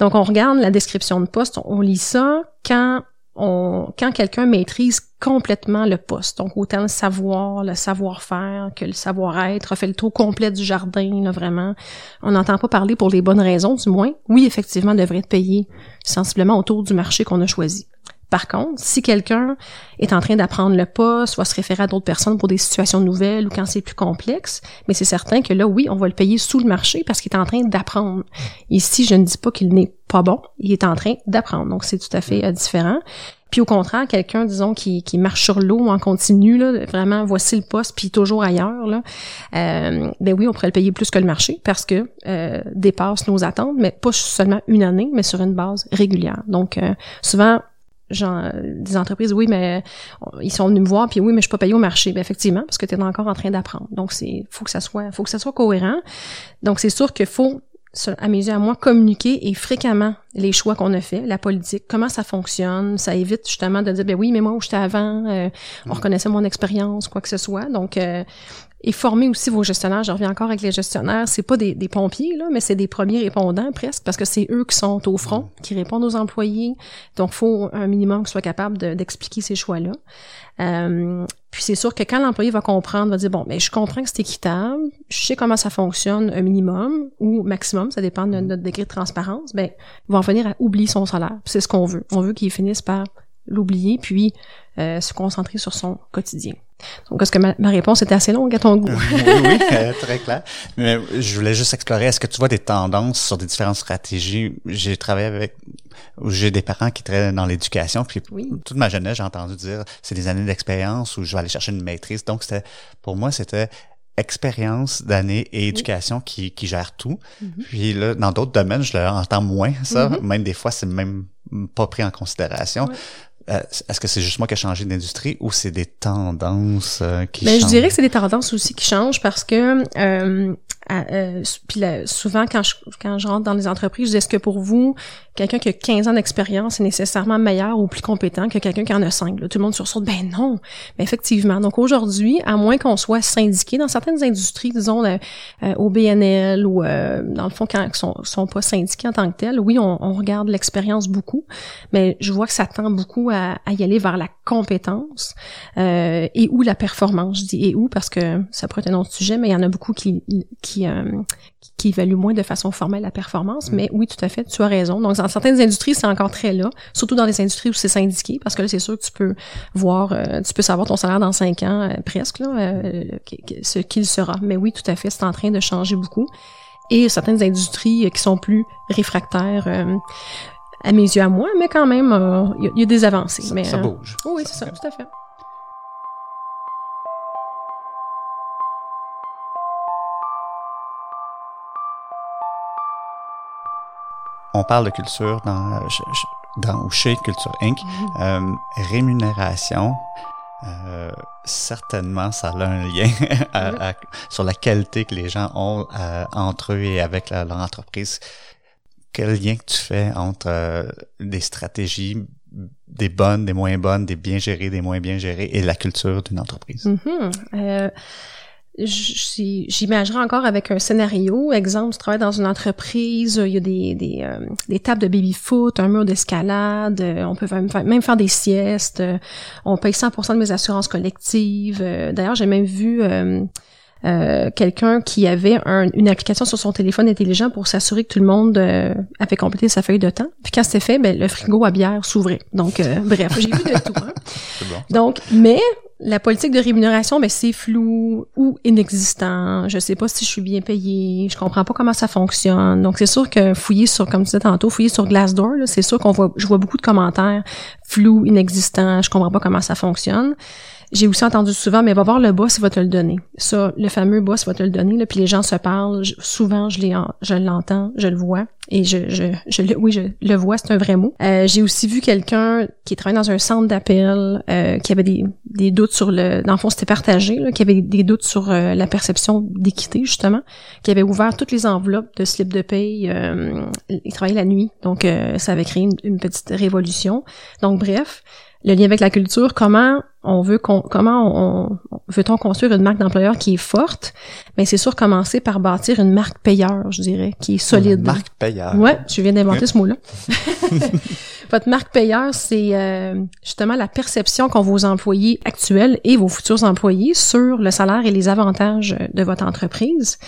Donc, on regarde la description de poste, on lit ça. Quand quand quelqu'un maîtrise complètement le poste, donc autant le savoir, le savoir-faire que le savoir-être, fait le tour complet du jardin, là, vraiment. On n'entend pas parler pour les bonnes raisons, du moins. Oui, effectivement, on devrait être payé sensiblement autour du marché qu'on a choisi. Par contre, si quelqu'un est en train d'apprendre le poste, va se référer à d'autres personnes pour des situations nouvelles ou quand c'est plus complexe, mais c'est certain que là, oui, on va le payer sous le marché parce qu'il est en train d'apprendre. Ici, je ne dis pas qu'il n'est pas bon, il est en train d'apprendre. Donc, c'est tout à fait euh, différent. Puis au contraire, quelqu'un, disons, qui, qui marche sur l'eau en continu, là, vraiment, voici le poste, puis toujours ailleurs, là, euh, ben oui, on pourrait le payer plus que le marché parce que euh, dépasse nos attentes, mais pas seulement une année, mais sur une base régulière. Donc, souvent, genre, des entreprises, oui, mais ils sont venus me voir, puis oui, mais je suis pas payé au marché. Ben, effectivement, parce que tu es encore en train d'apprendre. Donc, c'est faut que ça soit faut que ça soit cohérent. Donc, c'est sûr qu'il faut à mes yeux, à moi, communiquer et fréquemment les choix qu'on a fait, la politique, comment ça fonctionne. Ça évite justement de dire, ben oui, mais moi où j'étais avant, euh, on mm. reconnaissait mon expérience, quoi que ce soit. Donc, euh, et former aussi vos gestionnaires. Je reviens encore avec les gestionnaires. C'est pas des, des, pompiers, là, mais c'est des premiers répondants presque, parce que c'est eux qui sont au front, mm. qui répondent aux employés. Donc, faut un minimum qu'ils soient capables d'expliquer ces choix-là. Euh, puis c'est sûr que quand l'employé va comprendre, va dire bon, mais je comprends que c'est équitable, je sais comment ça fonctionne, un minimum ou maximum, ça dépend de notre degré de transparence. Ben, il va en venir à oublier son salaire. C'est ce qu'on veut. On veut qu'il finisse par l'oublier puis euh, se concentrer sur son quotidien. Donc, est-ce que ma, réponse était assez longue à ton goût? oui, oui euh, très clair. Mais je voulais juste explorer, est-ce que tu vois des tendances sur des différentes stratégies? J'ai travaillé avec, j'ai des parents qui travaillent dans l'éducation, puis toute ma jeunesse, j'ai entendu dire, c'est des années d'expérience où je vais aller chercher une maîtrise. Donc, c'était, pour moi, c'était expérience d'année et éducation qui, qui gère tout. Mm-hmm. Puis là, dans d'autres domaines, je l'entends moins, ça. Mm-hmm. Même des fois, c'est même pas pris en considération. Euh, est-ce que c'est juste moi qui ai changé d'industrie ou c'est des tendances euh, qui changent? Ben, je dirais que c'est des tendances aussi qui changent parce que euh, euh, puis souvent quand je quand je rentre dans les entreprises, je dis est-ce que pour vous quelqu'un qui a 15 ans d'expérience est nécessairement meilleur ou plus compétent que quelqu'un qui en a 5 Tout le monde sursaute ben non. Mais effectivement, donc aujourd'hui, à moins qu'on soit syndiqué dans certaines industries, disons euh, euh au BNL ou euh, dans le fond quand ils sont sont pas syndiqués en tant que tels, oui, on, on regarde l'expérience beaucoup, mais je vois que ça tend beaucoup à, à y aller vers la compétence et ou la performance. Je dis et où parce que ça pourrait être un autre sujet, mais il y en a beaucoup qui qui, euh, qui évalue moins de façon formelle la performance. Mm. Mais oui, tout à fait, tu as raison. Donc, dans certaines industries, c'est encore très là, surtout dans les industries où c'est syndiqué, parce que là, c'est sûr que tu peux voir, euh, tu peux savoir ton salaire dans cinq ans, euh, presque, là, ce qu'il sera. Mais oui, tout à fait, c'est en train de changer beaucoup. Et certaines industries qui sont plus réfractaires à mes yeux à moi, mais quand même, il y, a des avancées. Ça, mais, ça bouge. oui, c'est ça, tout à fait. On parle de culture dans, dans chez Culture Inc. Mm-hmm. Euh, rémunération, euh, certainement, ça a un lien sur la qualité que les gens ont euh, entre eux et avec leur entreprise. Quel lien que tu fais entre des stratégies, des bonnes, des moins bonnes, des bien gérées, des moins bien gérées et la culture d'une entreprise? Mm-hmm j'imaginerais encore avec un scénario. Exemple, tu travailles dans une entreprise, il y a des, des, euh, des tables de baby-foot, un mur d'escalade, euh, on peut même faire, même faire des siestes, euh, on paye 100% de mes assurances collectives. D'ailleurs, j'ai même vu quelqu'un qui avait une application sur son téléphone intelligent pour s'assurer que tout le monde avait complété sa feuille de temps. Puis quand c'était fait, ben, le frigo à bière s'ouvrait. Donc, bref, j'ai vu de tout. Hein. Donc, mais la politique de rémunération, ben c'est flou ou inexistant. Je sais pas si je suis bien payé. Je comprends pas comment ça fonctionne. Donc c'est sûr que fouiller sur, comme tu disais tantôt, fouiller sur Glassdoor, c'est sûr qu'on voit, je vois beaucoup de commentaires flou, inexistant. Je comprends pas comment ça fonctionne. J'ai aussi entendu souvent, mais va voir le boss, il va te le donner. Ça, le fameux boss va te le donner. Là, puis les gens se parlent. souvent, je je l'entends, je le vois. Et je, je, je le, oui, je le vois, c'est un vrai mot. Euh, j'ai aussi vu quelqu'un qui travaillait dans un centre d'appel, euh, qui avait des, des doutes sur le, dans le fond, c'était partagé, là, qui avait des doutes sur euh, la perception d'équité justement, qui avait ouvert toutes les enveloppes de slip de paye. il travaillait la nuit, donc ça avait créé une, une petite révolution. Donc bref, le lien avec la culture, comment on veut comment on, veut-on construire une marque d'employeur qui est forte? Mais c'est sûr commencer par bâtir une marque payeur, je dirais, qui est solide. Une marque payeur. Ouais, je viens d'inventer ce mot-là. Votre marque payeur, c'est euh, justement la perception qu'ont vos employés actuels et vos futurs employés sur le salaire et les avantages de votre entreprise.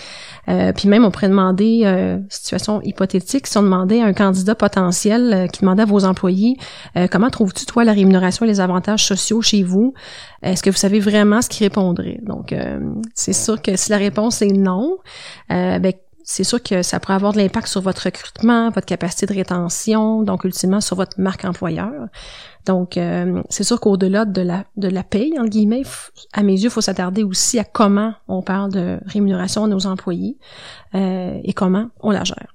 Euh, puis même, on pourrait demander, euh, situation hypothétique, si on demandait à un candidat potentiel euh, qui demandait à vos employés, euh, comment trouves-tu, toi, la rémunération et les avantages sociaux chez vous? Est-ce que vous savez vraiment ce qu'il répondrait? Donc, c'est sûr que si la réponse est non, ben, c'est sûr que ça pourrait avoir de l'impact sur votre recrutement, votre capacité de rétention, donc ultimement sur votre marque employeur. Donc, euh, c'est sûr qu'au-delà de la, de la paye, en guillemets, à mes yeux, il faut s'attarder aussi à comment on parle de rémunération de nos employés euh, et comment on la gère.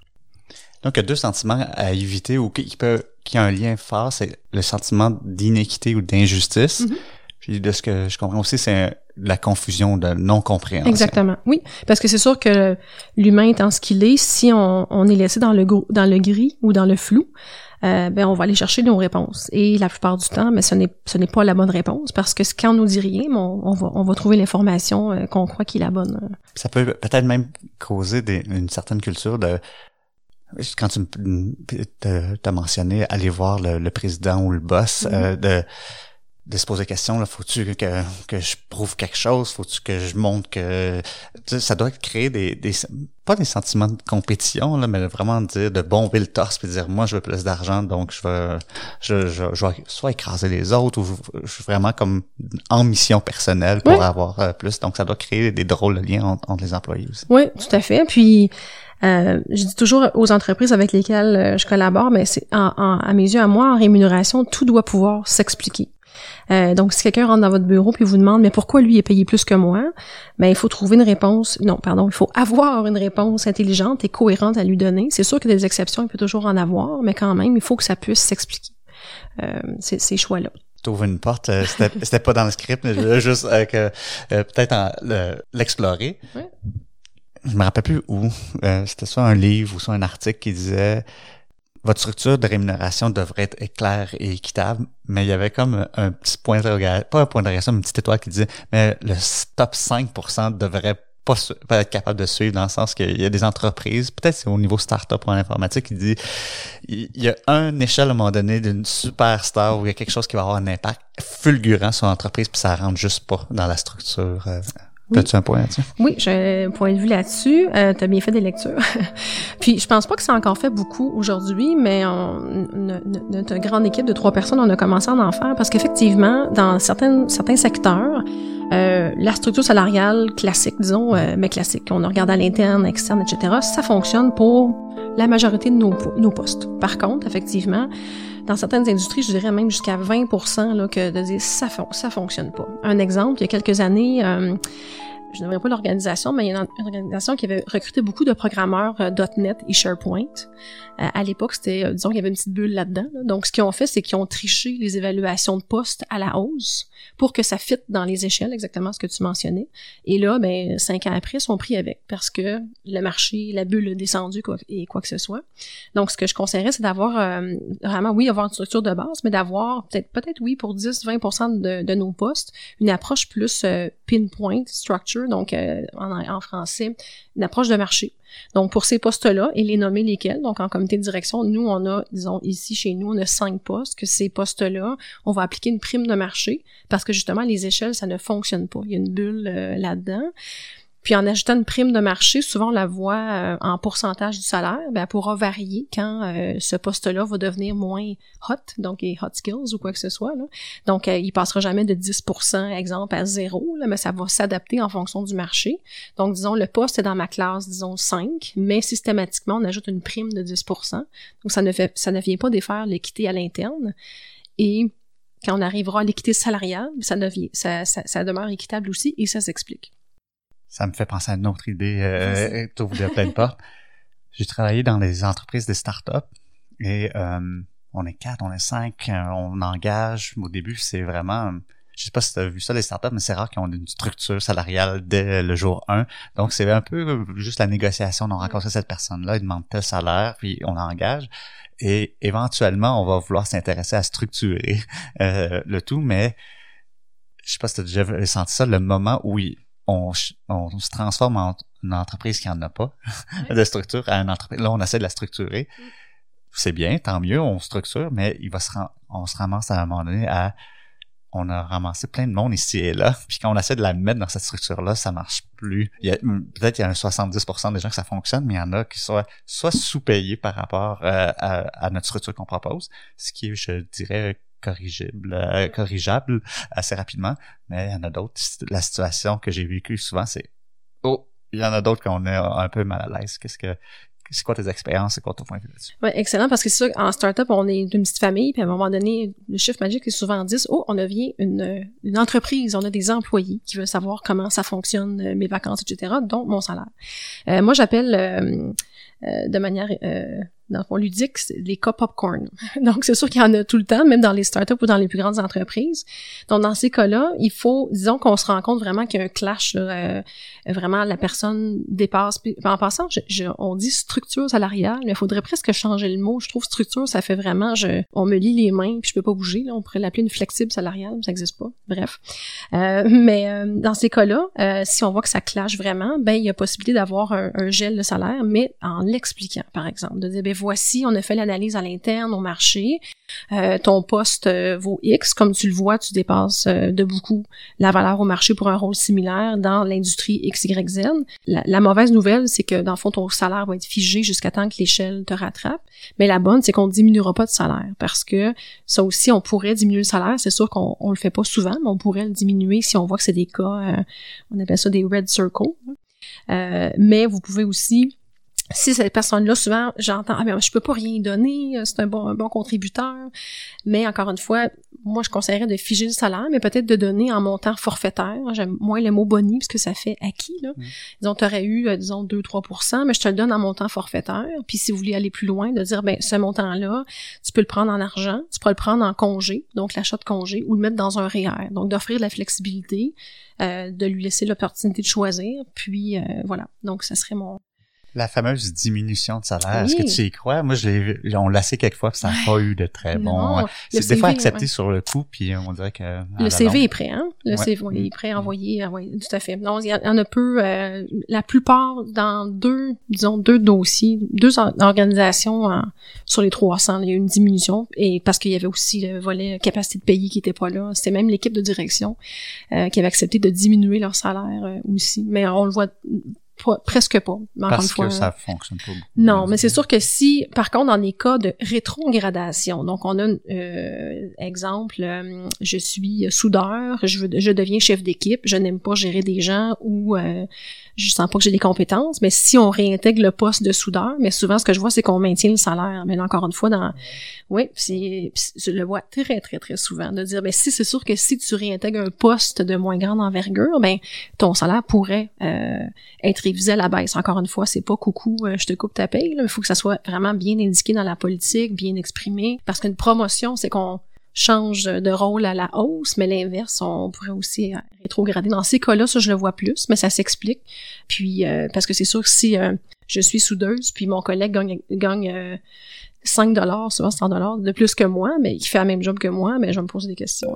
Donc, il y a deux sentiments à éviter ou qui peuvent qui a un lien fort, c'est le sentiment d'inéquité ou d'injustice. Mhm. Puis de ce que je comprends aussi, c'est la confusion de non-compréhension. Exactement, oui. Parce que c'est sûr que l'humain étant ce qu'il est, si on, on, est laissé dans le, dans le gris ou dans le flou, euh, ben on va aller chercher nos réponses. Et la plupart du temps, mais ce n'est ce n'est pas la bonne réponse parce que quand on nous dit rien, on, on va on va trouver l'information euh, qu'on croit qui est la bonne. Ça peut peut-être même causer des, une certaine culture de quand tu as mentionné aller voir le, le président ou le boss mm-hmm. euh, de de se poser la question là. Faut-tu que, que je prouve quelque chose? Faut-tu que je montre que ça doit créer des, des pas des sentiments de compétition là mais vraiment dire de bomber le torse puis dire moi je veux plus d'argent donc je veux je, je, je vais soit écraser les autres ou je, suis vraiment comme en mission personnelle pour avoir euh, plus. Donc ça doit créer des drôles de liens entre, entre les employés aussi. Oui tout à fait. Puis euh, je dis toujours aux entreprises avec lesquelles euh, je collabore, mais c'est en, en, à mes yeux, à moi, en rémunération, tout doit pouvoir s'expliquer. Euh, donc, si quelqu'un rentre dans votre bureau puis vous demande mais pourquoi lui est payé plus que moi, ben il faut trouver une réponse. Non, pardon, il faut avoir une réponse intelligente et cohérente à lui donner. C'est sûr que des exceptions, il peut toujours en avoir, mais quand même, il faut que ça puisse s'expliquer. Euh, ces, ces choix-là. T'ouvres une porte, euh, c'était pas dans le script, mais je voulais juste euh, que euh, peut-être l'explorer. Ouais. Je me rappelle plus où. c'était soit un livre ou soit un article qui disait votre structure de rémunération devrait être claire et équitable, mais il y avait comme un petit point d'interrogation, pas un point d'interrogation, une petite étoile qui disait, mais le top 5% devrait pas, être capable de suivre dans le sens qu'il y a des entreprises, peut-être c'est au niveau startup ou en informatique, qui dit il y a un échelle à un moment donné d'une superstar où il y a quelque chose qui va avoir un impact fulgurant sur l'entreprise, puis ça rentre juste pas dans la structure. Oui. tu un point là-dessus? Oui, j'ai un point de vue là-dessus. Euh, tu as bien fait des lectures. Puis je pense pas que ça encore fait beaucoup aujourd'hui, mais on, notre grande équipe de trois personnes, on a commencé à en faire parce qu'effectivement, dans certains, certains secteurs, euh, la structure salariale classique, disons, euh, mais classique, on regarde à l'interne, externe, etc., ça fonctionne pour la majorité de nos, nos postes. Par contre, effectivement, dans certaines industries, je dirais même jusqu'à 20% là, que de dire ça, ça fonctionne pas. Un exemple, il y a quelques années, euh, je ne pas l'organisation, mais il y a une, organisation qui avait recruté beaucoup de programmeurs euh, .NET et SharePoint. Euh, à l'époque, c'était, euh, disons qu'il y avait une petite bulle là-dedans. Donc, ce qu'ils ont fait, c'est qu'ils ont triché les évaluations de poste à la hausse pour que ça fitte dans les échelles, exactement ce que tu mentionnais. Et là, ben, cinq ans après, ils sont pris avec parce que le marché, la bulle a descendu quoi, et quoi que ce soit. Donc, ce que je conseillerais, c'est d'avoir vraiment, oui, avoir une structure de base, mais d'avoir peut-être, peut-être oui, pour 10-20% de, de, nos postes, une approche plus pinpoint structure donc euh, en, français, une approche de marché. Donc pour ces postes-là, et les nommer lesquels, donc en comité de direction, nous on a, disons ici chez nous, on a cinq postes, que ces postes-là, on va appliquer une prime de marché, parce que justement les échelles, ça ne fonctionne pas. Il y a une bulle euh, là-dedans. Puis en ajoutant une prime de marché, souvent on la voit euh, en pourcentage du salaire, ben, pourra varier quand euh, ce poste-là va devenir moins hot, donc hot skills ou quoi que ce soit. Donc euh, il passera jamais de 10%, exemple, à zéro, mais ça va s'adapter en fonction du marché. Donc disons, le poste est dans ma classe, disons 5, mais systématiquement on ajoute une prime de 10%. Donc ça ne vient pas défaire l'équité à l'interne. Et quand on arrivera à l'équité salariale, ça, ça, ça demeure équitable aussi et ça s'explique ça me fait penser à une autre idée, euh, de plein de portes. J'ai travaillé dans des entreprises de start-up et euh, on est quatre, on est cinq, euh, on engage. Au début, c'est vraiment, je sais pas si tu as vu ça les startups, mais c'est rare qu'ils ont une structure salariale dès le jour 1. Donc c'est un peu juste la négociation. On rencontre cette personne-là, il demande tel salaire, puis on engage. Et éventuellement, on va vouloir s'intéresser à structurer euh, le tout, mais je sais pas si tu as déjà senti ça, le moment où il, on, se transforme en une entreprise qui en a pas de structure à une entreprise. Là, on essaie de la structurer. Mm. C'est bien, tant mieux, on structure, mais il va se on se ramasse à un moment donné à on a ramassé plein de monde ici et là, puis quand on essaie de la mettre dans cette structure-là, ça marche plus. peut-être il y a un 70% des gens que ça fonctionne, mais il y en a qui soient soit sous-payés par rapport euh, à, à, notre structure qu'on propose, ce qui est, je dirais, corrigible, euh, corrigeable assez rapidement. Mais il y en a d'autres. La situation que j'ai vécue souvent, c'est oh, il y en a d'autres qu'on est un peu mal à l'aise. Qu'est-ce que c'est quoi tes expériences, c'est quoi ton point de vue là-dessus? Oui, excellent, parce que c'est sûr, en startup, on est d'une petite famille, puis à un moment donné, le chiffre magique est souvent 10. Oh, on devient une, une entreprise, on a des employés qui veulent savoir comment ça fonctionne, euh, mes vacances, etc., dont mon salaire. Euh, moi, j'appelle euh, de manière dans le fond, ludique, c'est les cas popcorn. Donc, c'est sûr qu'il y en a tout le temps, même dans les startups ou dans les plus grandes entreprises. Donc, dans ces cas-là, il faut, disons qu'on se rend compte vraiment qu'il y a un clash, là, euh, vraiment, la personne dépasse. en passant, je, on dit structure salariale, mais il faudrait presque changer le mot. Je trouve structure, ça fait vraiment, je, on me lie les mains, puis je peux pas bouger. Là, on pourrait l'appeler une flexible salariale, ça n'existe pas. Bref. Euh, mais euh, dans ces cas-là, si on voit que ça clash vraiment, ben il y a possibilité d'avoir un, un, gel de salaire, mais en l'expliquant, par exemple, de dire ben voici, on a fait l'analyse à l'interne au marché, euh, ton poste euh, vaut X, comme tu le vois, tu dépasses euh, de beaucoup la valeur au marché pour un rôle similaire dans l'industrie XYZ. La, la mauvaise nouvelle, c'est que dans le fond, ton salaire va être figé jusqu'à temps que l'échelle te rattrape, mais la bonne, c'est qu'on ne diminuera pas de salaire, parce que ça aussi, on pourrait diminuer le salaire, c'est sûr qu'on on le fait pas souvent, mais on pourrait le diminuer si on voit que c'est des cas, on appelle ça des red circles. mais vous pouvez aussi si cette personne-là, souvent, j'entends, ah ben, je peux pas rien donner, euh, c'est un bon, un bon contributeur. Mais encore une fois, moi, je conseillerais de figer le salaire, mais peut-être de donner en montant forfaitaire. J'aime moins le mot boni, parce que ça fait acquis, là. Mm. Disons, tu aurais eu, euh, disons, 2-3% mais je te le donne en montant forfaitaire. Puis si vous voulez aller plus loin, de dire, ben, ce montant-là, tu peux le prendre en argent, tu peux le prendre en congé, donc l'achat de congé, ou le mettre dans un REER. Donc, d'offrir de la flexibilité, euh, de lui laisser l'opportunité de choisir. Puis, voilà. Donc, ça serait mon, la fameuse diminution de salaire, est-ce que tu y crois? Moi, je l'ai, on l'a quelque fois, puis ça n'a pas eu de très bon. C'est des fois accepté sur le coup, puis on dirait que. Le CV est prêt, hein? Le CV est prêt à mm. envoyer, oui, tout à fait. Non, il y en a peu. Euh, la plupart dans deux, disons deux dossiers, deux organisations sur les 300, il y a eu une diminution, et parce qu'il y avait aussi le volet capacité de payer qui était pas là. C'était même l'équipe de direction euh, qui avait accepté de diminuer leur salaire euh, aussi. Mais on le voit presque pas. Parce que ça fonctionne pas Non, mais c'est sûr que si, par contre, dans les cas de rétrogradation, donc on a, euh, exemple, euh, je suis soudeur, je, je deviens chef d'équipe, je n'aime pas gérer des gens ou euh, je sens pas que j'ai des compétences, mais si on réintègre le poste de soudeur, mais souvent ce que je vois c'est qu'on maintient le salaire. Mais là, encore une fois, dans oui, c'est je le vois très très très souvent de dire ben si c'est sûr que si tu réintègres un poste de moins grande envergure, ben ton salaire pourrait euh, être révisé à la baisse. Encore une fois, c'est pas coucou, euh, je te coupe ta paye. Il faut que ça soit vraiment bien indiqué dans la politique, bien exprimé, parce qu'une promotion, c'est qu'on change de rôle à la hausse, mais l'inverse, on pourrait aussi euh, rétrograder. Dans ces cas-là, ça, je le vois plus, mais ça s'explique. Puis, euh, parce que c'est sûr que si euh, je suis soudeuse, puis mon collègue gagne, gagne 5 dollars, souvent 100 dollars de plus que moi, mais il fait la même job que moi, mais je me poser des questions.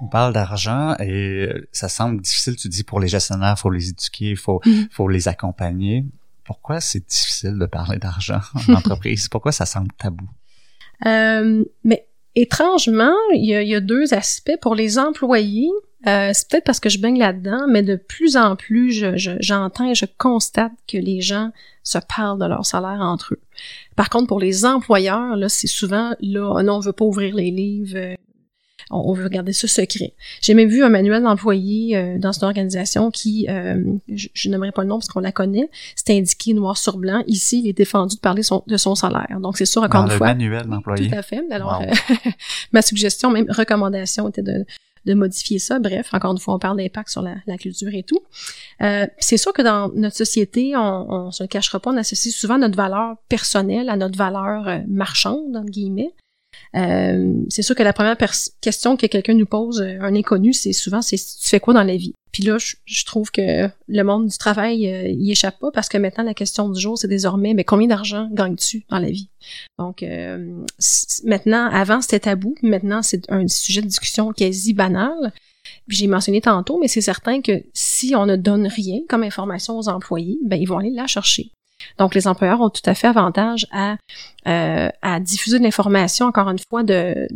On parle d'argent et ça semble difficile, tu dis, pour les gestionnaires, faut les éduquer, il faut, mm-hmm. faut les accompagner. Pourquoi c'est difficile de parler d'argent en entreprise? Pourquoi ça semble tabou? Euh, mais étrangement, il y, a, deux aspects. Pour les employés, euh, c'est peut-être parce que je baigne là-dedans, mais de plus en plus, j'entends et je constate que les gens se parlent de leur salaire entre eux. Par contre, pour les employeurs, là, c'est souvent là, non, on veut pas ouvrir les livres, euh, on, veut garder ça secret. J'ai même vu un manuel d'employé euh, dans cette organisation qui, euh, je, n'aimerais pas le nom parce qu'on la connaît, c'est indiqué noir sur blanc. Ici, il est défendu de parler de son salaire. Donc, c'est sûr, encore une fois. le manuel d'employé. Tout à fait. Alors, euh, ma suggestion, même recommandation, était de de modifier ça. Bref, encore une fois, on parle d'impact sur la, culture et tout. c'est sûr que dans notre société, on, on se le cachera pas, on associe souvent notre valeur personnelle à notre valeur marchande, entre guillemets. Euh, c'est sûr que la première question que quelqu'un nous pose, euh, un inconnu, c'est souvent c'est tu fais quoi dans la vie? Puis là, je, trouve que le monde du travail euh, y échappe pas parce que maintenant la question du jour c'est désormais mais combien d'argent gagnes-tu dans la vie? Donc maintenant, avant c'était tabou, maintenant c'est un sujet de discussion quasi banal. J'ai mentionné tantôt, mais c'est certain que si on ne donne rien comme information aux employés, ben ils vont aller la chercher. Donc, les employeurs ont tout à fait avantage à, euh, à diffuser de l'information, encore une fois, de,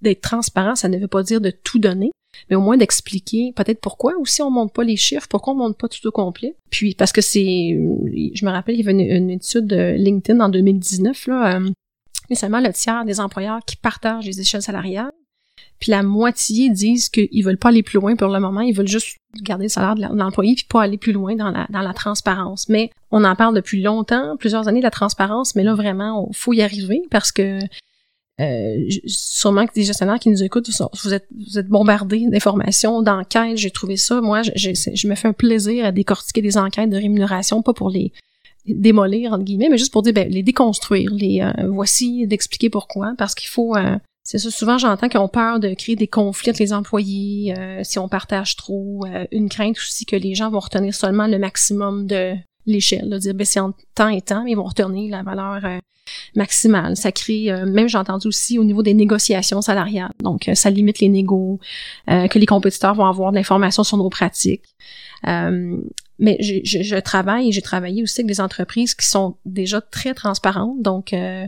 d'être transparent. Ça ne veut pas dire de tout donner, mais au moins d'expliquer peut-être pourquoi aussi on monte pas les chiffres, pourquoi on monte pas tout au complet? Puis, parce que c'est, je me rappelle, il y avait une, étude de LinkedIn en 2019, là, euh, seulement le tiers des employeurs qui partagent les échelles salariales puis la moitié disent qu'ils veulent pas aller plus loin pour le moment, ils veulent juste garder le salaire de l'employé puis pas aller plus loin dans la, dans la transparence. Mais on en parle depuis longtemps, plusieurs années de la transparence, mais là vraiment, il faut y arriver parce que euh, sûrement que des gestionnaires qui nous écoutent, vous êtes, vous êtes bombardés d'informations, d'enquêtes. J'ai trouvé ça. Moi, je, je, me fais un plaisir à décortiquer des enquêtes de rémunération, pas pour les démolir entre guillemets, mais juste pour dire ben, les déconstruire. Les euh, voici d'expliquer pourquoi, parce qu'il faut. Euh, c'est ça. Souvent, j'entends qu'ils ont peur de créer des conflits entre les employés si on partage trop. une crainte aussi que les gens vont retenir seulement le maximum de l'échelle. Dire ben c'est en temps et temps, mais ils vont retenir la valeur euh, maximale. Ça crée, euh, même j'ai entendu aussi au niveau des négociations salariales. Donc, euh, ça limite les négos, que les compétiteurs vont avoir de l'information sur nos pratiques mais je, je, je travaille et j'ai travaillé aussi avec des entreprises qui sont déjà très transparentes, donc euh,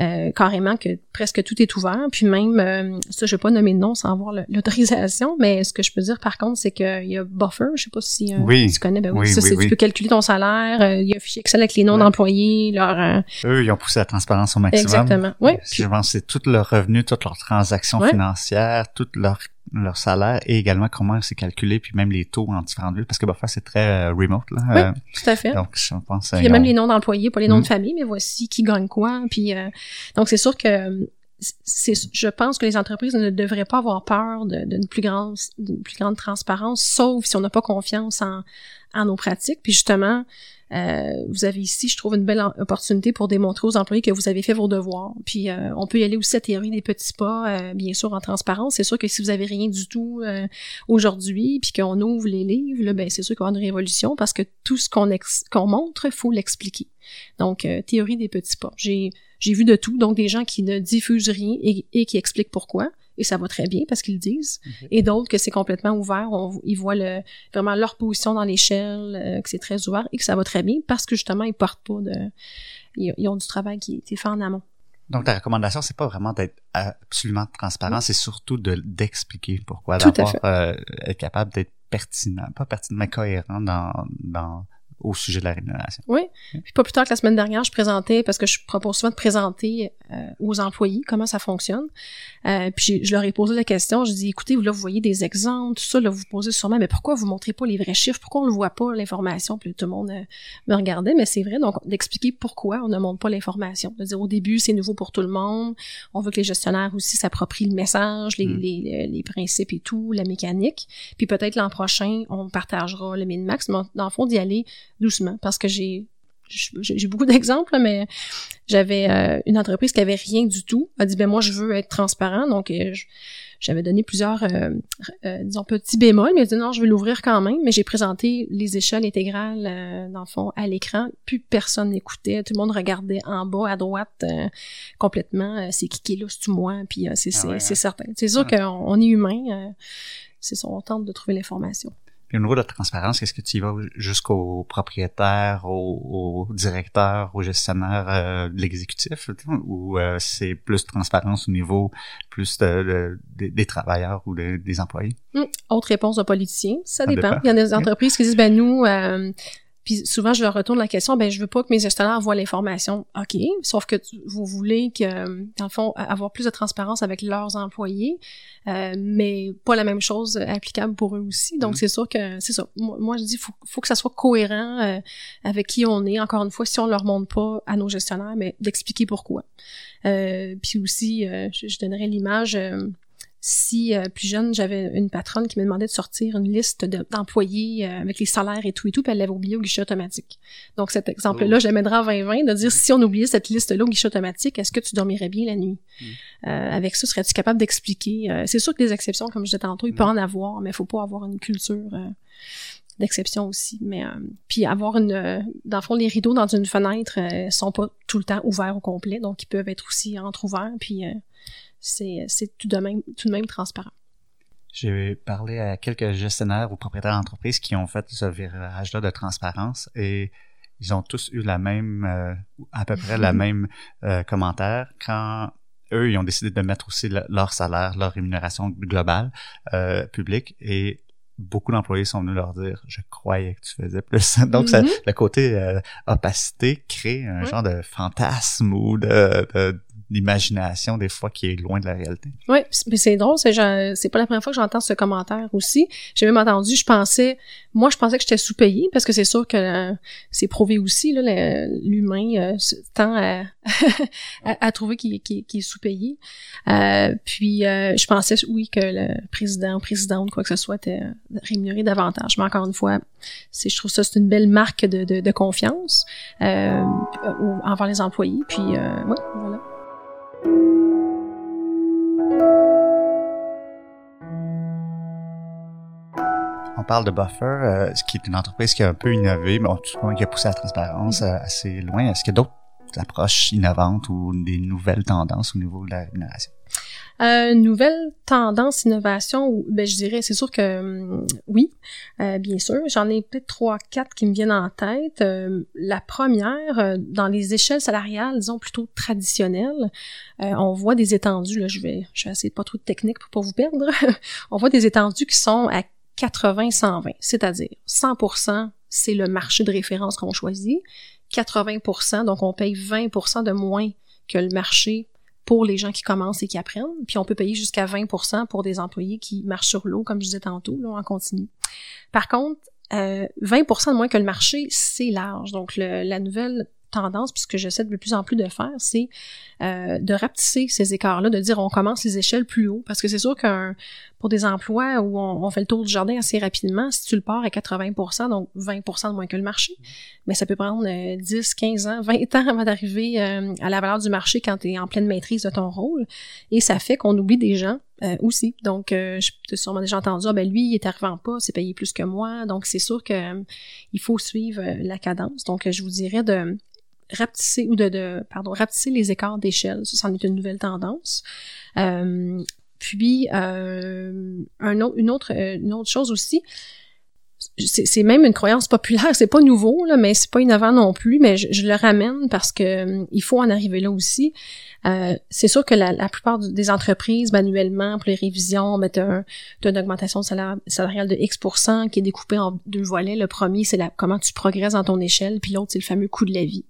euh, carrément que presque tout est ouvert. Puis même, euh, ça, je vais pas nommer de nom sans avoir l'autorisation, mais ce que je peux dire par contre, c'est qu'il y a Buffer, je sais pas si tu connais, ben oui, ça, c'est tu peux calculer ton salaire, il y a un fichier Excel avec les noms d'employés, leur... Eux, ils ont poussé la transparence au maximum. Exactement, oui. je pense que c'est tout leur revenu, toutes leurs transactions financières, toutes leurs leur salaire et également comment c'est calculé, puis même les taux en différentes villes, parce que parfois c'est très euh, remote. Là. Oui, euh, tout à fait. Donc, je pense... il y a même les noms d'employés, pas les noms de mm. famille, mais voici qui gagne quoi. Puis, euh, donc, c'est sûr que c'est, je pense que les entreprises ne devraient pas avoir peur d'une plus grande, d'une plus grande transparence, sauf si on n'a pas confiance en, en nos pratiques. Puis justement, euh, vous avez ici, je trouve, une belle opportunité pour démontrer aux employés que vous avez fait vos devoirs. Puis euh, on peut y aller aussi à théorie des petits pas, euh, bien sûr en transparence. C'est sûr que si vous avez rien du tout aujourd'hui, puis qu'on ouvre les livres, là, ben c'est sûr y aura une révolution parce que tout ce qu'on qu'on montre, faut l'expliquer. Donc théorie des petits pas. J'ai j'ai vu de tout, donc des gens qui ne diffusent rien et qui expliquent pourquoi et ça va très bien parce qu'ils le disent. Mhm. Et d'autres que c'est complètement ouvert, on, ils voient le, vraiment leur position dans l'échelle, euh, que c'est très ouvert et que ça va très bien parce que justement ils portent pas de, ils, ont du travail qui est fait en amont. Donc ta recommandation, c'est pas vraiment d'être absolument transparent, c'est surtout de d'expliquer pourquoi, d'avoir euh, être capable d'être pertinent, pas pertinent, mais cohérent dans dans au sujet de la rémunération. Oui. Puis pas plus tard que la semaine dernière, je présentais, parce que je propose souvent de présenter euh, aux employés comment ça fonctionne. Euh, puis je leur ai posé la question, je dis, écoutez, là, vous voyez des exemples, tout ça, là, vous posez sûrement, mais pourquoi vous montrez pas les vrais chiffres? Pourquoi on ne voit pas l'information? Puis tout le monde euh, me regardait, mais c'est vrai, donc d'expliquer pourquoi on ne montre pas l'information. De dire, au début, c'est nouveau pour tout le monde. On veut que les gestionnaires aussi s'approprient le message, les, mm. les, les, principes et tout, la mécanique. Puis peut-être l'an prochain, on partagera le min-max, mais dans le fond, d'y aller doucement parce que j'ai j'ai beaucoup d'exemples, mais j'avais euh, une entreprise qui avait rien du tout. a dit ben moi je veux être transparent, donc euh, j'avais donné plusieurs euh, disons petits bémols, mais elle a dit non je vais l'ouvrir quand même. Mais j'ai présenté les échelles intégrales dans le fond à l'écran, plus personne n'écoutait, tout le monde regardait en bas à droite complètement. c'est qui qui est là, c'est moi, puis c'est ah c'est certain. C'est sûr ah. qu'on est humain. c'est ça, on tente de trouver l'information au niveau de la transparence, qu'est-ce que tu y vas jusqu'au propriétaire, au, directeur, au gestionnaire euh, de l'exécutif, ou euh, c'est plus transparence au niveau plus des travailleurs ou des employés? Hum, autre réponse de politicien, ça, dépend. Il y a des entreprises qui disent, ben nous, euh, puis souvent, je leur retourne la question, ben je veux pas que mes gestionnaires voient l'information. OK, sauf que vous voulez que, dans le fond, avoir plus de transparence avec leurs employés, euh, mais pas la même chose applicable pour eux aussi. Donc, mm-hmm. c'est sûr que, c'est ça. Moi, je dis, faut, faut que ça soit cohérent euh, avec qui on est. Encore une fois, si on leur montre pas à nos gestionnaires, mais d'expliquer pourquoi. Euh, puis aussi, je, je, donnerais l'image si euh, plus jeune, j'avais une patronne qui me demandait de sortir une liste d'employés euh, avec les salaires et tout et tout, puis elle l'avait oublié au guichet automatique. Donc cet exemple-là, oh. je l'amènerai à 2020 de dire si on oubliait cette liste-là au guichet automatique, est-ce que tu dormirais bien la nuit? Mm. Euh, avec ça, serais-tu capable d'expliquer? c'est sûr que des exceptions, comme je disais tantôt, il peut mm. en avoir, mais il faut pas avoir une culture d'exception aussi. Mais puis avoir une, dans le fond, les rideaux dans une fenêtre sont pas tout le temps ouverts au complet, donc ils peuvent être aussi entre-ouverts. Puis c'est tout de même tout de même transparent. J'ai parlé à quelques gestionnaires ou propriétaires d'entreprises qui ont fait ce virage-là de transparence et ils ont tous eu la même, euh, à peu près la même euh, commentaire quand eux, ils ont décidé de mettre aussi leur salaire, leur rémunération globale euh, publique et beaucoup d'employés sont venus leur dire je croyais que tu faisais plus donc ça, mm-hmm. le côté opacité crée un genre de fantasme ou de, de d'imagination des fois qui est loin de la réalité. Oui, mais c'est drôle, c'est c'est pas la première fois que j'entends ce commentaire aussi. J'ai même entendu, je pensais, moi je pensais que j'étais sous-payé parce que c'est sûr que euh, c'est prouvé aussi là, l'humain euh, tend à, à, trouver qu'il est sous-payé. Euh, puis je pensais oui que le président ou présidente quoi que ce soit était rémunéré davantage. Mais encore une fois, c'est je trouve ça c'est une belle marque de, de, de confiance envers les employés. Puis oui, voilà. On parle de Buffer, euh, ce qui est une entreprise qui a un peu innové, mais tout qui a poussé la transparence euh, assez loin. Est-ce qu'il y a d'autres approches innovantes ou des nouvelles tendances au niveau de la rémunération? Euh, nouvelle tendance, innovation, ben, je dirais, c'est sûr que hum, oui, euh, bien sûr. J'en ai peut-être trois, quatre qui me viennent en tête. Euh, la première, euh, dans les échelles salariales, disons plutôt traditionnelles, on voit des étendues, là, je vais, je vais essayer de pas trop de technique pour pas vous perdre. on voit des étendues qui sont à 80-120, c'est-à-dire 100% c'est le marché de référence qu'on choisit, 80%, donc on paye 20% de moins que le marché pour les gens qui commencent et qui apprennent. Puis on peut payer jusqu'à 20% pour des employés qui marchent sur l'eau, comme je disais tantôt, là, en continu. Par contre, euh, 20% de moins que le marché, c'est large. Donc la nouvelle tendance, puis ce que j'essaie de plus en plus de faire, c'est euh, de rapetisser ces écarts-là, de dire on commence les échelles plus haut, parce que c'est sûr qu'un pour des emplois où on, fait le tour du jardin assez rapidement, si tu le pars à 80% donc 20% de moins que le marché, mais ça peut prendre 10, euh, 15 ans, 20 ans avant d'arriver euh, à la valeur du marché quand tu es en pleine maîtrise de ton rôle, et ça fait qu'on oublie des gens aussi. Donc, euh, je sûrement déjà entendu, ah, ben lui, il est arrivant pas, c'est payé plus que moi. Donc, c'est sûr que il faut suivre la cadence. Donc, je vous dirais de rapetisser ou de, de pardon rapetisser les écarts d'échelle. Ça, c'en est une nouvelle tendance. Euh, puis euh, autre, une autre chose aussi, c'est même une croyance populaire, c'est pas nouveau là, mais c'est pas innovant non plus, mais je, le ramène parce que il faut en arriver là aussi. Euh, c'est sûr que la, plupart des entreprises manuellement pour les révisions mettent un, une augmentation salariale de X% qui est découpée en deux volets. Le premier c'est comment tu progresses dans ton échelle, puis l'autre c'est le fameux coût de la vie.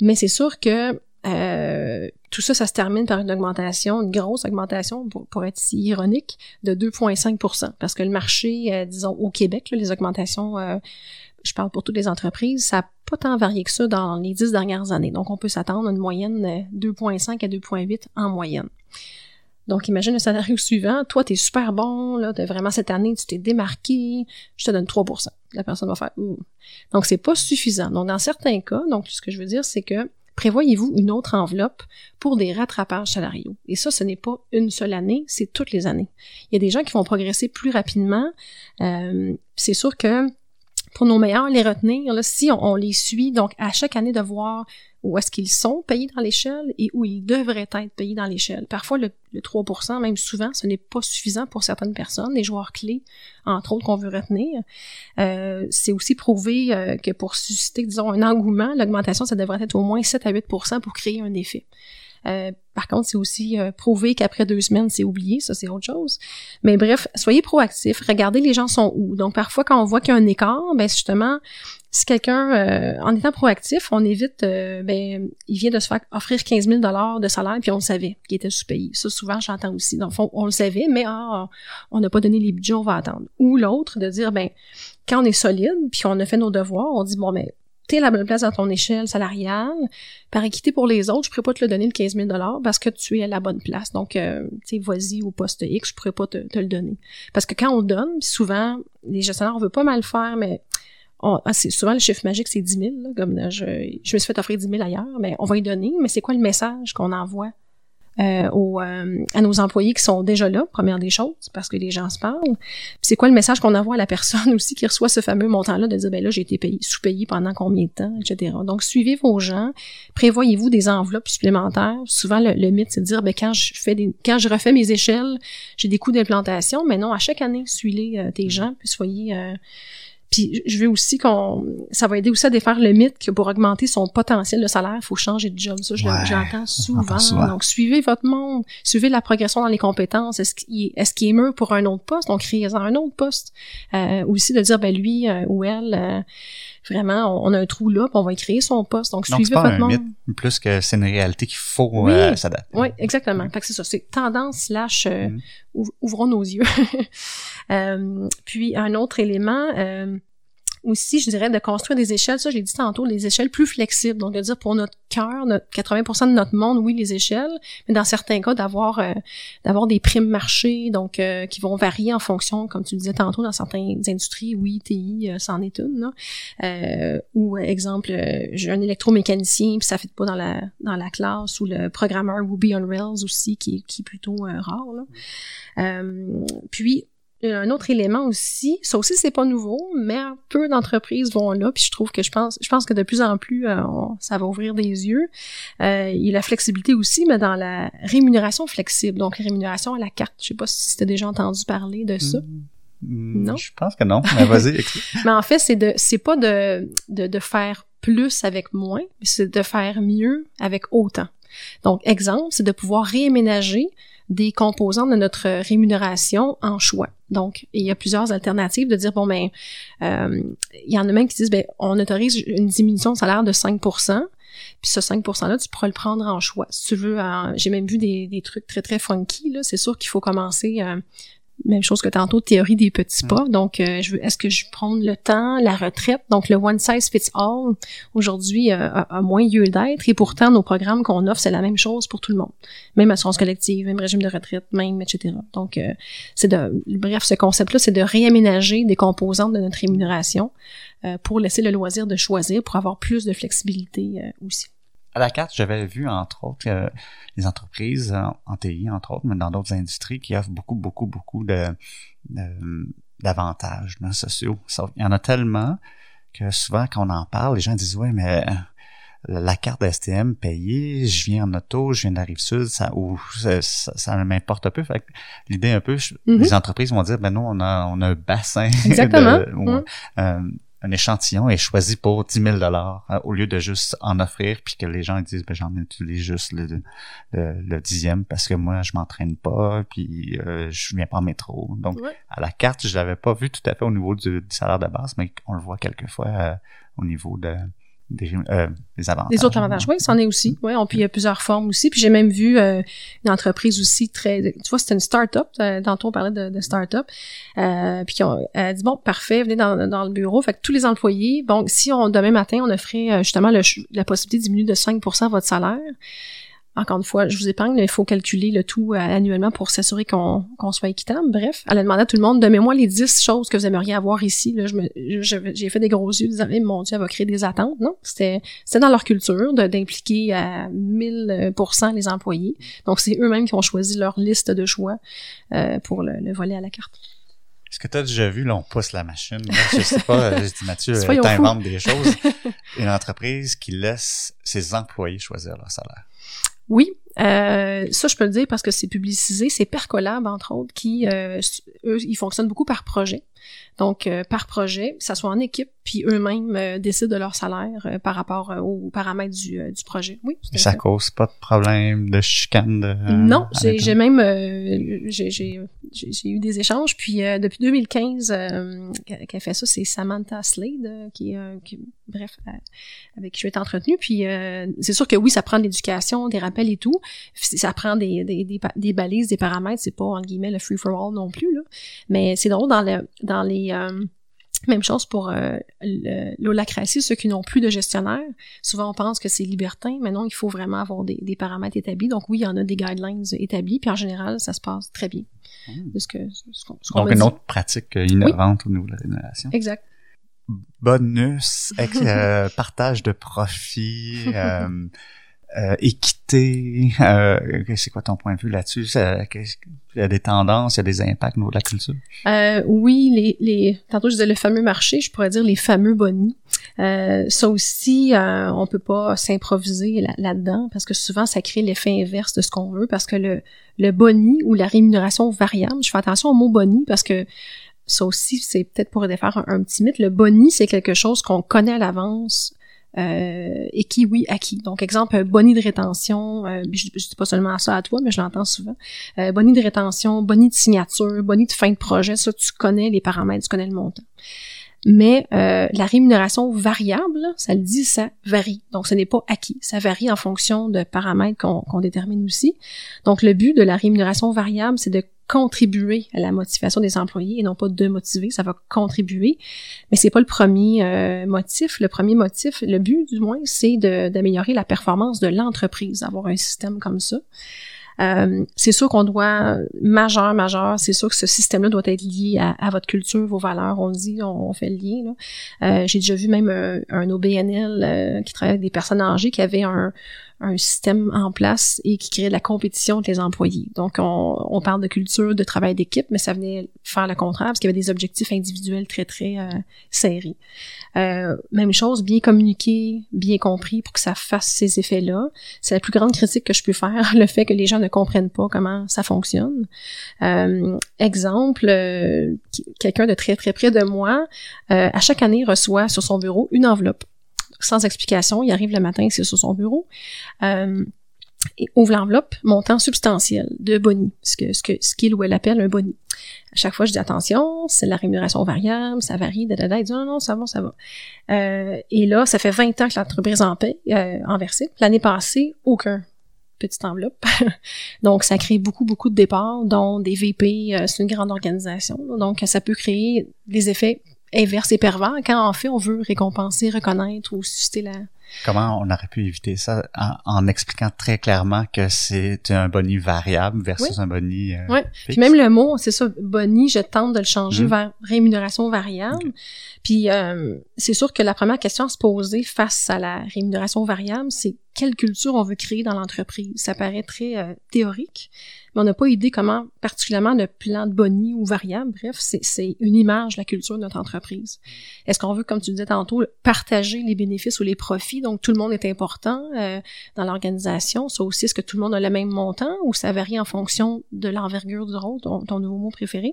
Mais c'est sûr que euh, tout ça, ça se termine par une augmentation, une grosse augmentation, pour, être si ironique, de 2,5% Parce que le marché, euh, disons, au Québec, les augmentations, euh, je parle pour toutes les entreprises, ça n'a pas tant varié que ça dans les dix dernières années. Donc, on peut s'attendre à une moyenne 2,5 à 2,8 en moyenne. Donc, imagine le scénario suivant. Toi, t'es super bon, là, t'es vraiment cette année, tu t'es démarqué, je te donne 3% La personne va faire Ouh. Donc, c'est pas suffisant. Donc, dans certains cas, donc, ce que je veux dire, c'est que prévoyez-vous une autre enveloppe pour des rattrapages salariaux? Et ça, ce n'est pas une seule année, c'est toutes les années. Il y a des gens qui vont progresser plus rapidement. Euh, c'est sûr que pour nos meilleurs les retenir, si on, les suit, donc à chaque année de voir où est-ce qu'ils sont payés dans l'échelle et où ils devraient être payés dans l'échelle. Parfois, le, 3%, même souvent, ce n'est pas suffisant pour certaines personnes, les joueurs clés, entre autres, qu'on veut retenir. Euh, c'est aussi prouvé euh, que pour susciter, disons, un engouement, l'augmentation, ça devrait être au moins 7 à 8% pour créer un effet. Euh, par contre, c'est aussi euh, prouvé qu'après deux semaines, c'est oublié, ça c'est autre chose. Mais bref, soyez proactifs, regardez les gens sont où. Donc parfois, quand on voit qu'il y a un écart, ben justement, si quelqu'un, euh, en étant proactif, on évite, ben, il vient de se faire offrir 15 000 de salaire, puis on le savait qu'il était sous-payé. Ça, souvent, j'entends aussi. Dans le fond, on le savait, mais ah, on n'a pas donné les budgets, on va attendre. Ou l'autre, de dire, ben, quand on est solide, puis on a fait nos devoirs, on dit, bon, ben, t'es la bonne place dans ton échelle salariale, par équité pour les autres, je pourrais pas te le donner le 15 000 parce que tu es à la bonne place. Donc, euh, tu sais, vas-y au poste X, je pourrais pas te, le donner. Parce que quand on donne, souvent, les gestionnaires, on veut pas mal faire, mais ah, c'est souvent le chiffre magique, c'est 10 000. comme je, je me suis fait offrir 10 000 ailleurs, mais on va y donner. Mais c'est quoi le message qu'on envoie euh, aux, euh, à nos employés qui sont déjà là, première des choses, parce que les gens se parlent. c'est quoi le message qu'on envoie à la personne aussi qui reçoit ce fameux montant-là de dire ben là j'ai été payé, sous-payé pendant combien de temps, etc. Donc suivez vos gens, prévoyez-vous des enveloppes supplémentaires. Souvent le, mythe c'est de dire ben quand je fais des, quand je refais mes échelles, j'ai des coûts d'implantation, mais non à chaque année suivez euh, tes gens puis soyez puis je veux aussi qu'on, ça va aider aussi à défaire le mythe que pour augmenter son potentiel de salaire, il faut changer de job. Ça, j'entends souvent. Donc suivez votre monde, suivez la progression dans les compétences. Est-ce qu'il est, qu'il est mieux pour un autre poste? Donc créez-en un autre poste. Euh, aussi de dire ben lui euh, ou elle. Euh, vraiment, on, a un trou là, puis on va y créer son poste. Donc, Donc, suivez pas votre un monde. mythe, plus que c'est une réalité qu'il faut Oui. euh, s'adapter. Oui, exactement. Fait que c'est ça, c'est tendance slash euh, Mhm. ouv- ouvrons nos yeux. Euh, puis un autre élément euh, aussi, je dirais, de construire des échelles, ça j'ai dit tantôt, les échelles plus flexibles. Donc de dire pour notre cœur, notre 80% de notre monde, oui, les échelles, mais dans certains cas, d'avoir euh, d'avoir des primes marché, donc euh, qui vont varier en fonction, comme tu disais tantôt, dans certaines industries, oui, TI, euh, c'en est une, là. Euh, ou euh, exemple, euh, j'ai un électromécanicien, puis ça fait pas dans la dans la classe, ou le programmeur Ruby on Rails aussi, qui, qui est plutôt rare. Là. Puis un autre élément aussi, ça aussi c'est pas nouveau, mais peu d'entreprises vont là, puis je trouve que je pense, je pense que de plus en plus euh, on- ça va ouvrir des yeux. Euh, il y a la flexibilité aussi, mais dans la rémunération flexible, donc la rémunération à la carte. Je sais pas si tu as déjà entendu parler de ça. Mm, Non? Je pense que non. Mais vas-y. Mais en fait, c'est de c'est pas de, de, de faire plus avec moins, mais c'est de faire mieux avec autant. Donc, exemple, c'est de pouvoir réaménager des composants de notre rémunération en choix. Donc, il y a plusieurs alternatives de dire, bon, ben, euh, il y en a même qui disent, ben, on autorise une diminution de salaire de 5% puis ce 5 %-là, tu pourras le prendre en choix. Si tu veux, j'ai même vu des, des trucs très, très funky, là. C'est sûr qu'il faut commencer, euh, même chose que tantôt, théorie des petits pas. Donc, euh, je veux, est-ce que je prends le temps, la retraite? Donc, le one size fits all, aujourd'hui, euh, a, a moins lieu d'être. Et pourtant, nos programmes qu'on offre, c'est la même chose pour tout le monde. Même assurance collective, même régime de retraite, même, etc. Donc, euh, c'est de, bref, ce concept-là, c'est de réaménager des composantes de notre rémunération euh, pour laisser le loisir de choisir, pour avoir plus de flexibilité euh, aussi. À la carte, j'avais vu, entre autres, euh, les entreprises en, en TI, entre autres, mais dans d'autres industries, qui offrent beaucoup, beaucoup, beaucoup de, d'avantages là, sociaux. Il y en a tellement que souvent, quand on en parle, les gens disent, ouais, mais euh, la carte STM payée, je viens en auto, je viens de la Rive-Sud, ça, ou ça, ça, m'importe un peu. Fait que l'idée un peu, je- Mhm. les entreprises vont dire, ben nous, on a, on a un bassin Exactement. de- euh, un échantillon est choisi pour 10 000 dollars au lieu de juste en offrir puis que les gens disent ben j'en utilise juste le, le, le dixième parce que moi je m'entraîne pas puis euh, je viens pas en métro donc Ouais. à la carte je l'avais pas vu tout à fait au niveau du, du salaire de base mais on le voit quelquefois euh, au niveau de des, euh, des avantages Les autres avantages, oui, c'en est aussi. Oui, on, puis il y a plusieurs formes aussi. Puis j'ai même vu euh, une entreprise aussi très... Tu vois, c'était une start-up. euh, Tantôt, on parlait de, de start-up. Euh, puis on elle a dit, bon, parfait, venez dans, dans le bureau. Fait que tous les employés, bon, si on demain matin, on offrait euh, justement le la possibilité de diminuer de 5% votre salaire, encore une fois, je vous épargne, mais il faut calculer le tout euh, annuellement pour s'assurer qu'on qu'on soit équitable. Bref, elle a demandé à tout le monde, donnez-moi les 10 choses que vous aimeriez avoir ici. Là, je me, je- j'ai fait des gros yeux, disant, Eh, mon Dieu, elle va créer des attentes. Non, c'était dans leur culture d'impliquer à 1000% les employés. Donc, c'est eux-mêmes qui ont choisi leur liste de choix euh, pour le, le volet à la carte. est-ce que tu as déjà vu là on pousse la machine là, je sais pas euh, je dis Mathieu euh, t'inventes des choses une entreprise qui laisse ses employés choisir leur salaire Oui, euh, ça je peux le dire parce que c'est publicisé. C'est Percolab, entre autres, qui, euh, eux, ils fonctionnent beaucoup par projet. Donc, euh, par projet, ça soit en équipe, puis eux-mêmes euh, décident de leur salaire euh, par rapport aux paramètres du, du projet. Oui, tout à Et ça fait. cause pas de problème de chicane de non, j'ai même j'ai eu des échanges puis depuis 2015 euh, qu'elle fait ça c'est Samantha Slade qui qui- bref avec qui je vais être entretenue puis c'est sûr que oui ça prend de l'éducation des rappels et tout ça prend des des, des, balises des paramètres c'est pas en guillemets le free for all non plus là mais c'est drôle dans le dans les euh, même chose pour euh, l'holacratie, ceux qui n'ont plus de gestionnaire. Souvent, on pense que c'est libertin, mais non, il faut vraiment avoir des, des paramètres établis. Donc oui, il y en a des guidelines établis, puis en général, ça se passe très bien. Hmm. Ce que, ce qu'on- ce qu'on Donc, une dit. autre pratique innovante au niveau de la rémunération. Exact. Bonus, euh, partage de profit, euh, euh, équité. Euh, c'est quoi ton point de vue là-dessus? Il y a des tendances, il y a des impacts au niveau de la culture? Euh, oui, les, les, tantôt je disais le fameux marché, je pourrais dire les fameux bonnies. Euh, ça aussi, on peut pas s'improviser là- là-dedans parce que souvent ça crée l'effet inverse de ce qu'on veut parce que le, le boni ou la rémunération variable, je fais attention au mot boni parce que ça aussi, c'est peut-être pour défaire un, un petit mythe. Le boni, c'est quelque chose qu'on connaît à l'avance euh, et qui, oui, acquis. Donc, exemple, un boni de rétention, euh, je, je dis pas seulement ça à toi, mais je l'entends souvent. Euh, boni de rétention, boni de signature, boni de fin de projet, ça, tu connais les paramètres, tu connais le montant. Mais euh, la rémunération variable, ça le dit, ça varie. Donc, ce n'est pas acquis. Ça varie en fonction de paramètres qu'on détermine aussi. Donc, le but de la rémunération variable, c'est de contribuer à la motivation des employés et non pas de motiver, ça va contribuer. Mais c'est pas le premier euh, motif. Le premier motif, le but du moins, c'est d'améliorer la performance de l'entreprise, d'avoir un système comme ça. Euh, c'est sûr qu'on doit majeur, majeur, c'est sûr que ce système-là doit être lié à, votre culture, vos valeurs. On dit, on, fait le lien. Euh, J'ai déjà vu même un, un OBNL euh, qui travaille avec des personnes âgées qui avait un, un système en place et qui crée de la compétition entre les employés. Donc, on, on parle de culture, de travail d'équipe, mais ça venait faire le contraire parce qu'il y avait des objectifs individuels très, très euh, serrés. Euh, même chose, bien communiquer, bien compris pour que ça fasse ces effets-là. C'est la plus grande critique que je peux faire, le fait que les gens ne comprennent pas comment ça fonctionne. Euh, exemple, euh, quelqu'un de très, très près de moi, à chaque année, reçoit sur son bureau une enveloppe sans explication. Il arrive le matin, c'est sur son bureau. Euh, ouvre l'enveloppe, montant substantiel de boni, ce ce que ce qu'il ou elle appelle un boni. À chaque fois, je dis attention, c'est la rémunération variable, ça varie, da, da, Il dit non, non, ça va, ça va. Euh, et là, ça fait 20 ans que l'entreprise en paie, euh, en versé. L'année passée, aucun petite enveloppe. donc, ça crée beaucoup, beaucoup de départs, dont des VP, euh, c'est une grande organisation. Donc, ça peut créer des effets inverse et pervers quand en fait on veut récompenser, reconnaître ou susciter la, Comment on aurait pu éviter ça en, expliquant très clairement que c'est un boni variable versus un boni euh, Oui. Puis même le mot, c'est ça, boni, je tente de le changer mmh. vers rémunération variable. Puis euh, c'est sûr que la première question à se poser face à la rémunération variable, c'est quelle culture on veut créer dans l'entreprise? Ça paraît très euh, théorique, mais on n'a pas idée comment, particulièrement le plan de boni ou variable, bref, c'est une image la culture de notre entreprise. Est-ce qu'on veut, comme tu disais tantôt, partager les bénéfices ou les profits, donc tout le monde est important euh, dans l'organisation, ça aussi, est-ce que tout le monde a le même montant ou ça varie en fonction de l'envergure du rôle, ton, ton, nouveau mot préféré?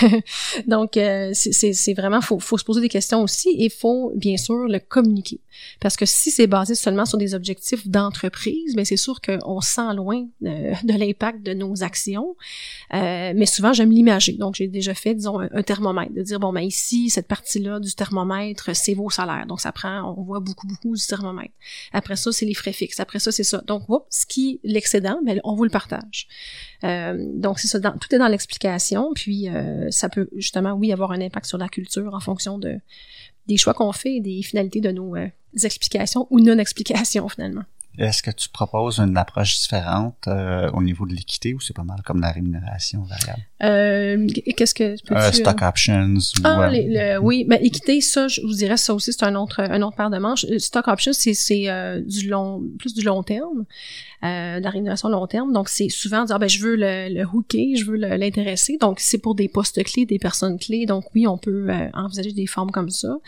donc, euh, c'est vraiment, faut, faut se poser des questions aussi et faut, bien sûr, le communiquer. Parce que si c'est basé seulement sur des objectifs d'entreprise, mais ben, c'est sûr qu'on sent loin de, de l'impact de nos actions. Euh, mais souvent, j'aime l'imager. Donc, j'ai déjà fait, disons, un, thermomètre, de dire, bon, ben ici, cette partie-là du thermomètre, c'est vos salaires. Donc, ça prend, on voit beaucoup, beaucoup du thermomètre. Après ça, c'est les frais fixes. Après ça, c'est ça. Donc, ce qui l'excédent, ben, on vous le partage. Euh, donc, c'est ça. tout est dans l'explication. Puis, euh, ça peut justement, oui, avoir un impact sur la culture en fonction de des choix qu'on fait et des finalités de nos explications ou non-explications, finalement. Est-ce que tu proposes une approche différente euh, au niveau de l'équité ou c'est pas mal comme la rémunération variable? Euh, Qu'est-ce que tu euh, Stock options. Ah, le, oui, mais équité, ça, je vous dirais, ça aussi, c'est un autre, un autre paire de manches. Stock options, c'est du long, plus du long terme euh, de la rémunération long terme. Donc, c'est souvent dire, ah, ben, je veux le, le hooker, je veux l'intéresser. Donc, c'est pour des postes clés, des personnes clés. Donc, oui, on peut euh, envisager des formes comme ça. Euh,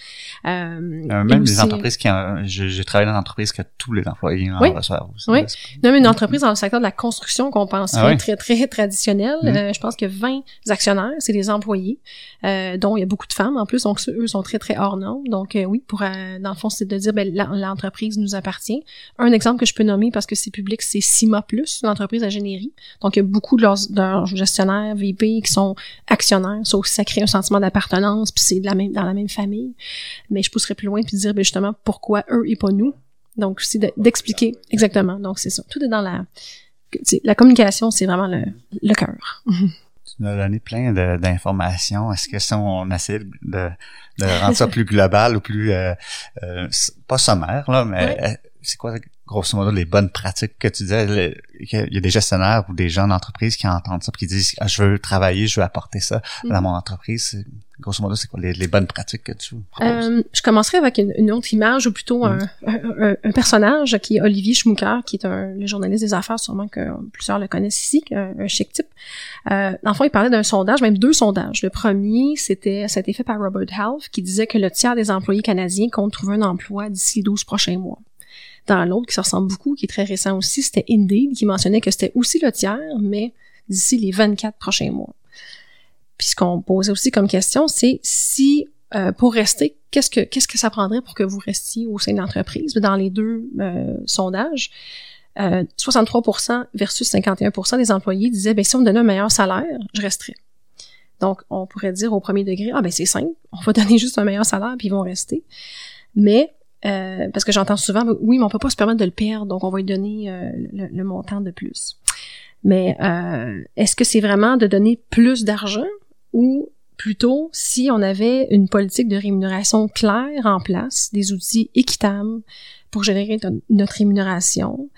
euh même des entreprises qui, j'ai travaillé dans une entreprise que tous les employés en oui. reçoivent. Oui, même une entreprise dans le secteur de la construction qu'on pense ah très, très traditionnel. Mm. Euh, je pense que 20 actionnaires, c'est des employés, dont il y a beaucoup de femmes en plus. Donc, eux sont très, très hors normes. Donc, oui, pour, dans le fond, c'est de dire, ben, l'entreprise nous appartient. Un exemple que je peux nommer parce que c'est public, c'est CIMA Plus, l'entreprise d'ingénierie. Donc, il y a beaucoup de leurs, gestionnaires, VP, qui sont actionnaires. Ça aussi, ça crée un sentiment d'appartenance, puis c'est la même, dans la même famille. Mais je pousserais plus loin puis dire, ben, justement, pourquoi eux et pas nous? Donc, c'est d'expliquer exactement. Donc, c'est ça. Tout est dans la... La communication, c'est vraiment le, le cœur. tu nous as donné plein d'informations. Est-ce que si on essaie de, de rendre ça plus global ou plus euh, euh, pas sommaire là, mais euh, c'est quoi grosso modo les bonnes pratiques que tu disais. Il y a des gestionnaires ou des gens d'entreprise qui entendent ça puis qui disent ah, je veux travailler je veux apporter ça dans mm. mon entreprise. Grosso modo c'est quoi les, bonnes pratiques que tu proposes? Euh, je commencerai avec une, autre image ou plutôt mm. un, un, personnage qui est Olivier Schmucker qui est un le journaliste des affaires sûrement que plusieurs le connaissent ici un, chic type. Euh, dans il parlait d'un sondage même deux sondages. Le premier c'était ça a été fait par Robert Half qui disait que le tiers des employés canadiens comptent trouver un emploi d'ici 12 prochains mois dans l'autre qui se ressemble beaucoup, qui est très récent aussi, c'était Indeed, qui mentionnait que c'était aussi le tiers, mais d'ici les 24 prochains mois. Puis ce qu'on posait aussi comme question, c'est si euh, pour rester, qu'est-ce que qu'est-ce que ça prendrait pour que vous restiez au sein de l'entreprise? Dans les deux euh, sondages, 63% euh, versus 51% des employés disaient ben si on me donnait un meilleur salaire, je resterais. Donc, on pourrait dire au premier degré, ah ben c'est simple, on va donner juste un meilleur salaire puis ils vont rester. Mais euh, parce que j'entends souvent, oui, mais on peut pas se permettre de le perdre, donc on va lui donner euh, le, montant de plus. Mais euh, est-ce que c'est vraiment de donner plus d'argent ou plutôt si on avait une politique de rémunération claire en place, des outils équitables pour générer notre rémunération,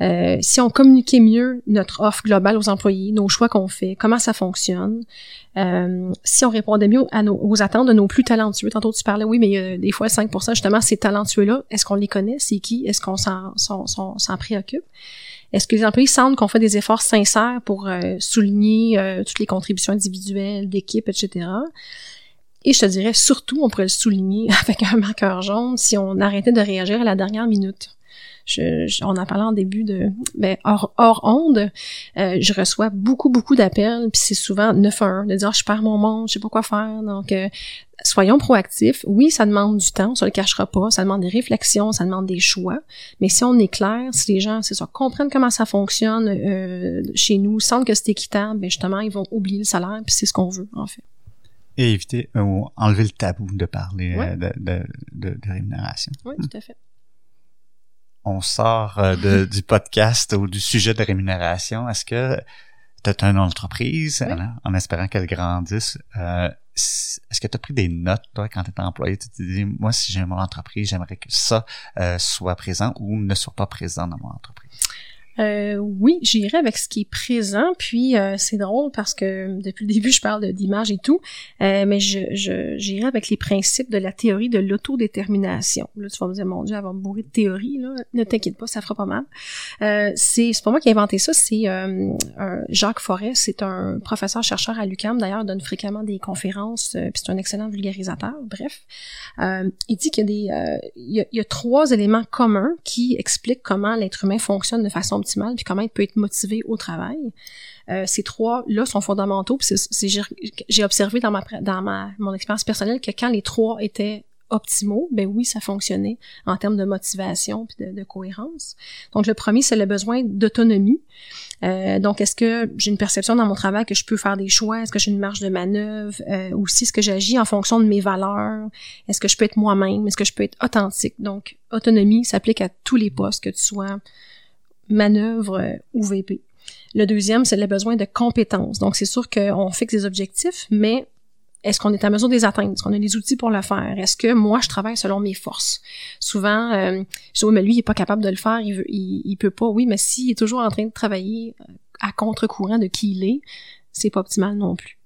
euh, si on communiquait mieux notre offre globale aux employés, nos choix qu'on fait, comment ça fonctionne, euh, si on répondait mieux aux attentes de nos plus talentueux. Tantôt tu parlais, oui, mais euh, des fois 5% justement, ces talentueux-là, est-ce qu'on les connaît? C'est qui? Est-ce qu'on s'en préoccupe? Est-ce que les employés sentent qu'on fait des efforts sincères pour euh, souligner euh, toutes les contributions individuelles, d'équipe, etc.? Et je te dirais surtout, on pourrait le souligner avec un marqueur jaune si on arrêtait de réagir à la dernière minute. Je, on en parlait en début de ben, hors, hors onde, euh, je reçois beaucoup, beaucoup d'appels, puis c'est souvent 9-1, de dire oh, je perds mon monde, je sais pas quoi faire. Donc euh, soyons proactifs. Oui, ça demande du temps, on se le cachera pas, ça demande des réflexions, ça demande des choix. Mais si on est clair, si les gens, c'est ça, comprennent comment ça fonctionne euh, chez nous, sentent que c'est équitable, ben justement, ils vont oublier le salaire, puis c'est ce qu'on veut, en fait. Et éviter ou enlever le tabou de parler de, de, de, rémunération. Oui, tout à fait on sort euh, de, du podcast ou du sujet de rémunération, est-ce que tu as une entreprise en, espérant qu'elle grandisse? Euh, est-ce que tu as pris des notes, toi, quand tu étais employé? Tu te dis, moi, si j'ai mon entreprise, j'aimerais que ça euh, soit présent ou ne soit pas présent dans mon entreprise? Euh, oui, j'irai avec ce qui est présent. Puis euh, c'est drôle parce que depuis le début, je parle d'image et tout, euh, mais je, je j'irai avec les principes de la théorie de l'autodétermination. Là, tu vas me dire, mon Dieu, elle va de théorie. Là. Ne t'inquiète pas, ça fera pas mal. Euh, c'est c'est pas moi qui ai inventé ça, c'est euh, Jacques Forest. C'est un professeur chercheur à l'UQAM. D'ailleurs, il donne fréquemment des conférences. puis c'est un excellent vulgarisateur. Bref, il dit qu'il y a des il il y a trois éléments communs qui expliquent comment l'être humain fonctionne de façon puis comment il peut être motivé au travail. Euh, ces trois-là sont fondamentaux. Puis j'ai observé dans ma dans ma mon expérience personnelle que quand les trois étaient optimaux, ben oui, ça fonctionnait en termes de motivation puis de, cohérence. Donc le premier, c'est le besoin d'autonomie. Euh, donc est-ce que j'ai une perception dans mon travail que je peux faire des choix? Est-ce que j'ai une marge de manœuvre? Euh, Aussi, est-ce que j'agis en fonction de mes valeurs? Est-ce que je peux être moi-même? Est-ce que je peux être authentique? Donc autonomie s'applique à tous les postes, que tu sois manœuvre euh, ou VP. Le deuxième, c'est le besoin de compétences. Donc, c'est sûr qu'on fixe des objectifs, mais est-ce qu'on est à mesure de les atteindre? Est-ce qu'on a les outils pour le faire? Est-ce que moi, je travaille selon mes forces? Souvent, euh, je dis, oui, mais lui, il est pas capable de le faire, il, veut, peut pas. Oui, mais s'il est toujours en train de travailler euh, à contre-courant de qui il est, c'est pas optimal non plus.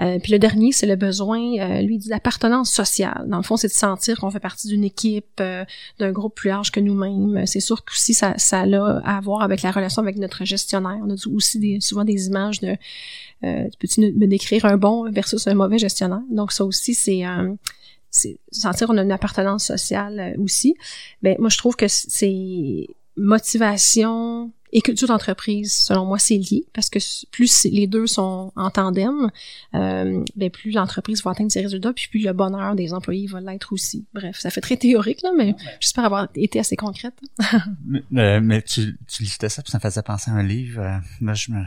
Euh, puis le dernier, c'est le besoin, euh, lui, d'appartenance sociale. Dans le fond, c'est de sentir qu'on fait partie d'une équipe, euh, d'un groupe plus large que nous-mêmes. C'est sûr que aussi ça, ça a à voir avec la relation avec notre gestionnaire. On a aussi des, souvent des images de euh, peux-tu me décrire un bon versus un mauvais gestionnaire? Donc ça aussi, c'est c'est sentir qu'on a une appartenance sociale aussi. Ben moi je trouve que c'est motivation, et culture d'entreprise, selon moi, c'est lié parce que plus les deux sont en tandem, euh, ben plus l'entreprise va atteindre ses résultats, puis plus le bonheur des employés va l'être aussi. Bref, ça fait très théorique là, mais j'espère avoir été assez concrète. mais, euh, mais, tu, tu listais ça, puis ça me faisait penser à un livre. Euh, moi, je me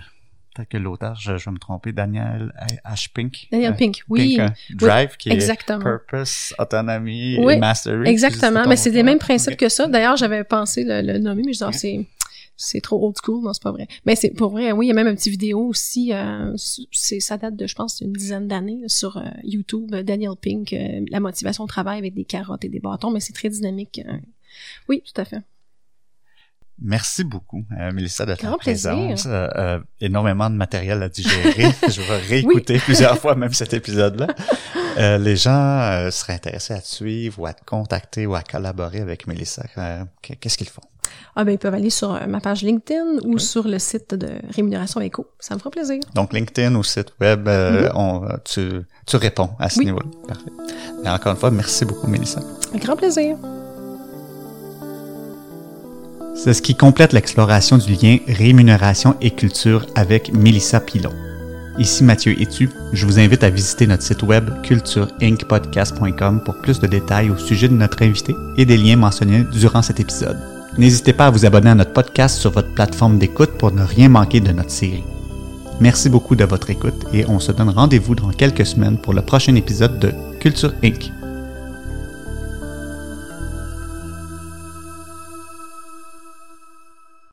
peut-être que l'auteur, je, vais me tromper, Daniel H. Pink. Daniel Pink, oui. Drive, qui exactement. est Purpose, Autonomy et Mastery. Exactement, mais c'est les mêmes principes que ça. D'ailleurs, j'avais pensé le, le nommer, mais je disais, c'est c'est trop old school, non, c'est pas vrai. Mais c'est pour vrai, oui, il y a même une petite vidéo aussi, euh, c'est ça date de, je pense, une dizaine d'années sur euh, YouTube, Daniel Pink, euh, la motivation au travail avec des carottes et des bâtons, mais c'est très dynamique. Oui, tout à fait. Merci beaucoup, Mélissa, de ta présence. énormément de matériel à digérer. Je vais réécouter plusieurs fois même cet épisode-là. les gens seraient intéressés à te suivre ou à te contacter ou à collaborer avec Mélissa. Qu'est-ce qu'ils font? Ah ben ils peuvent aller sur euh, ma page LinkedIn ou sur le site de Rémunération Éco. Ça me fera plaisir. Donc LinkedIn ou site web, euh, mm-hmm. on, tu, tu réponds à ce niveau-là. Parfait. Et encore une fois, merci beaucoup, Mélissa. Un grand plaisir. C'est ce qui complète l'exploration du lien rémunération et culture avec Mélissa Pilon. Ici Mathieu Etu, je vous invite à visiter notre site web cultureincpodcast.com pour plus de détails au sujet de notre invité et des liens mentionnés durant cet épisode. N'hésitez pas à vous abonner à notre podcast sur votre plateforme d'écoute pour ne rien manquer de notre série. Merci beaucoup de votre écoute et on se donne rendez-vous dans quelques semaines pour le prochain épisode de Culture Inc.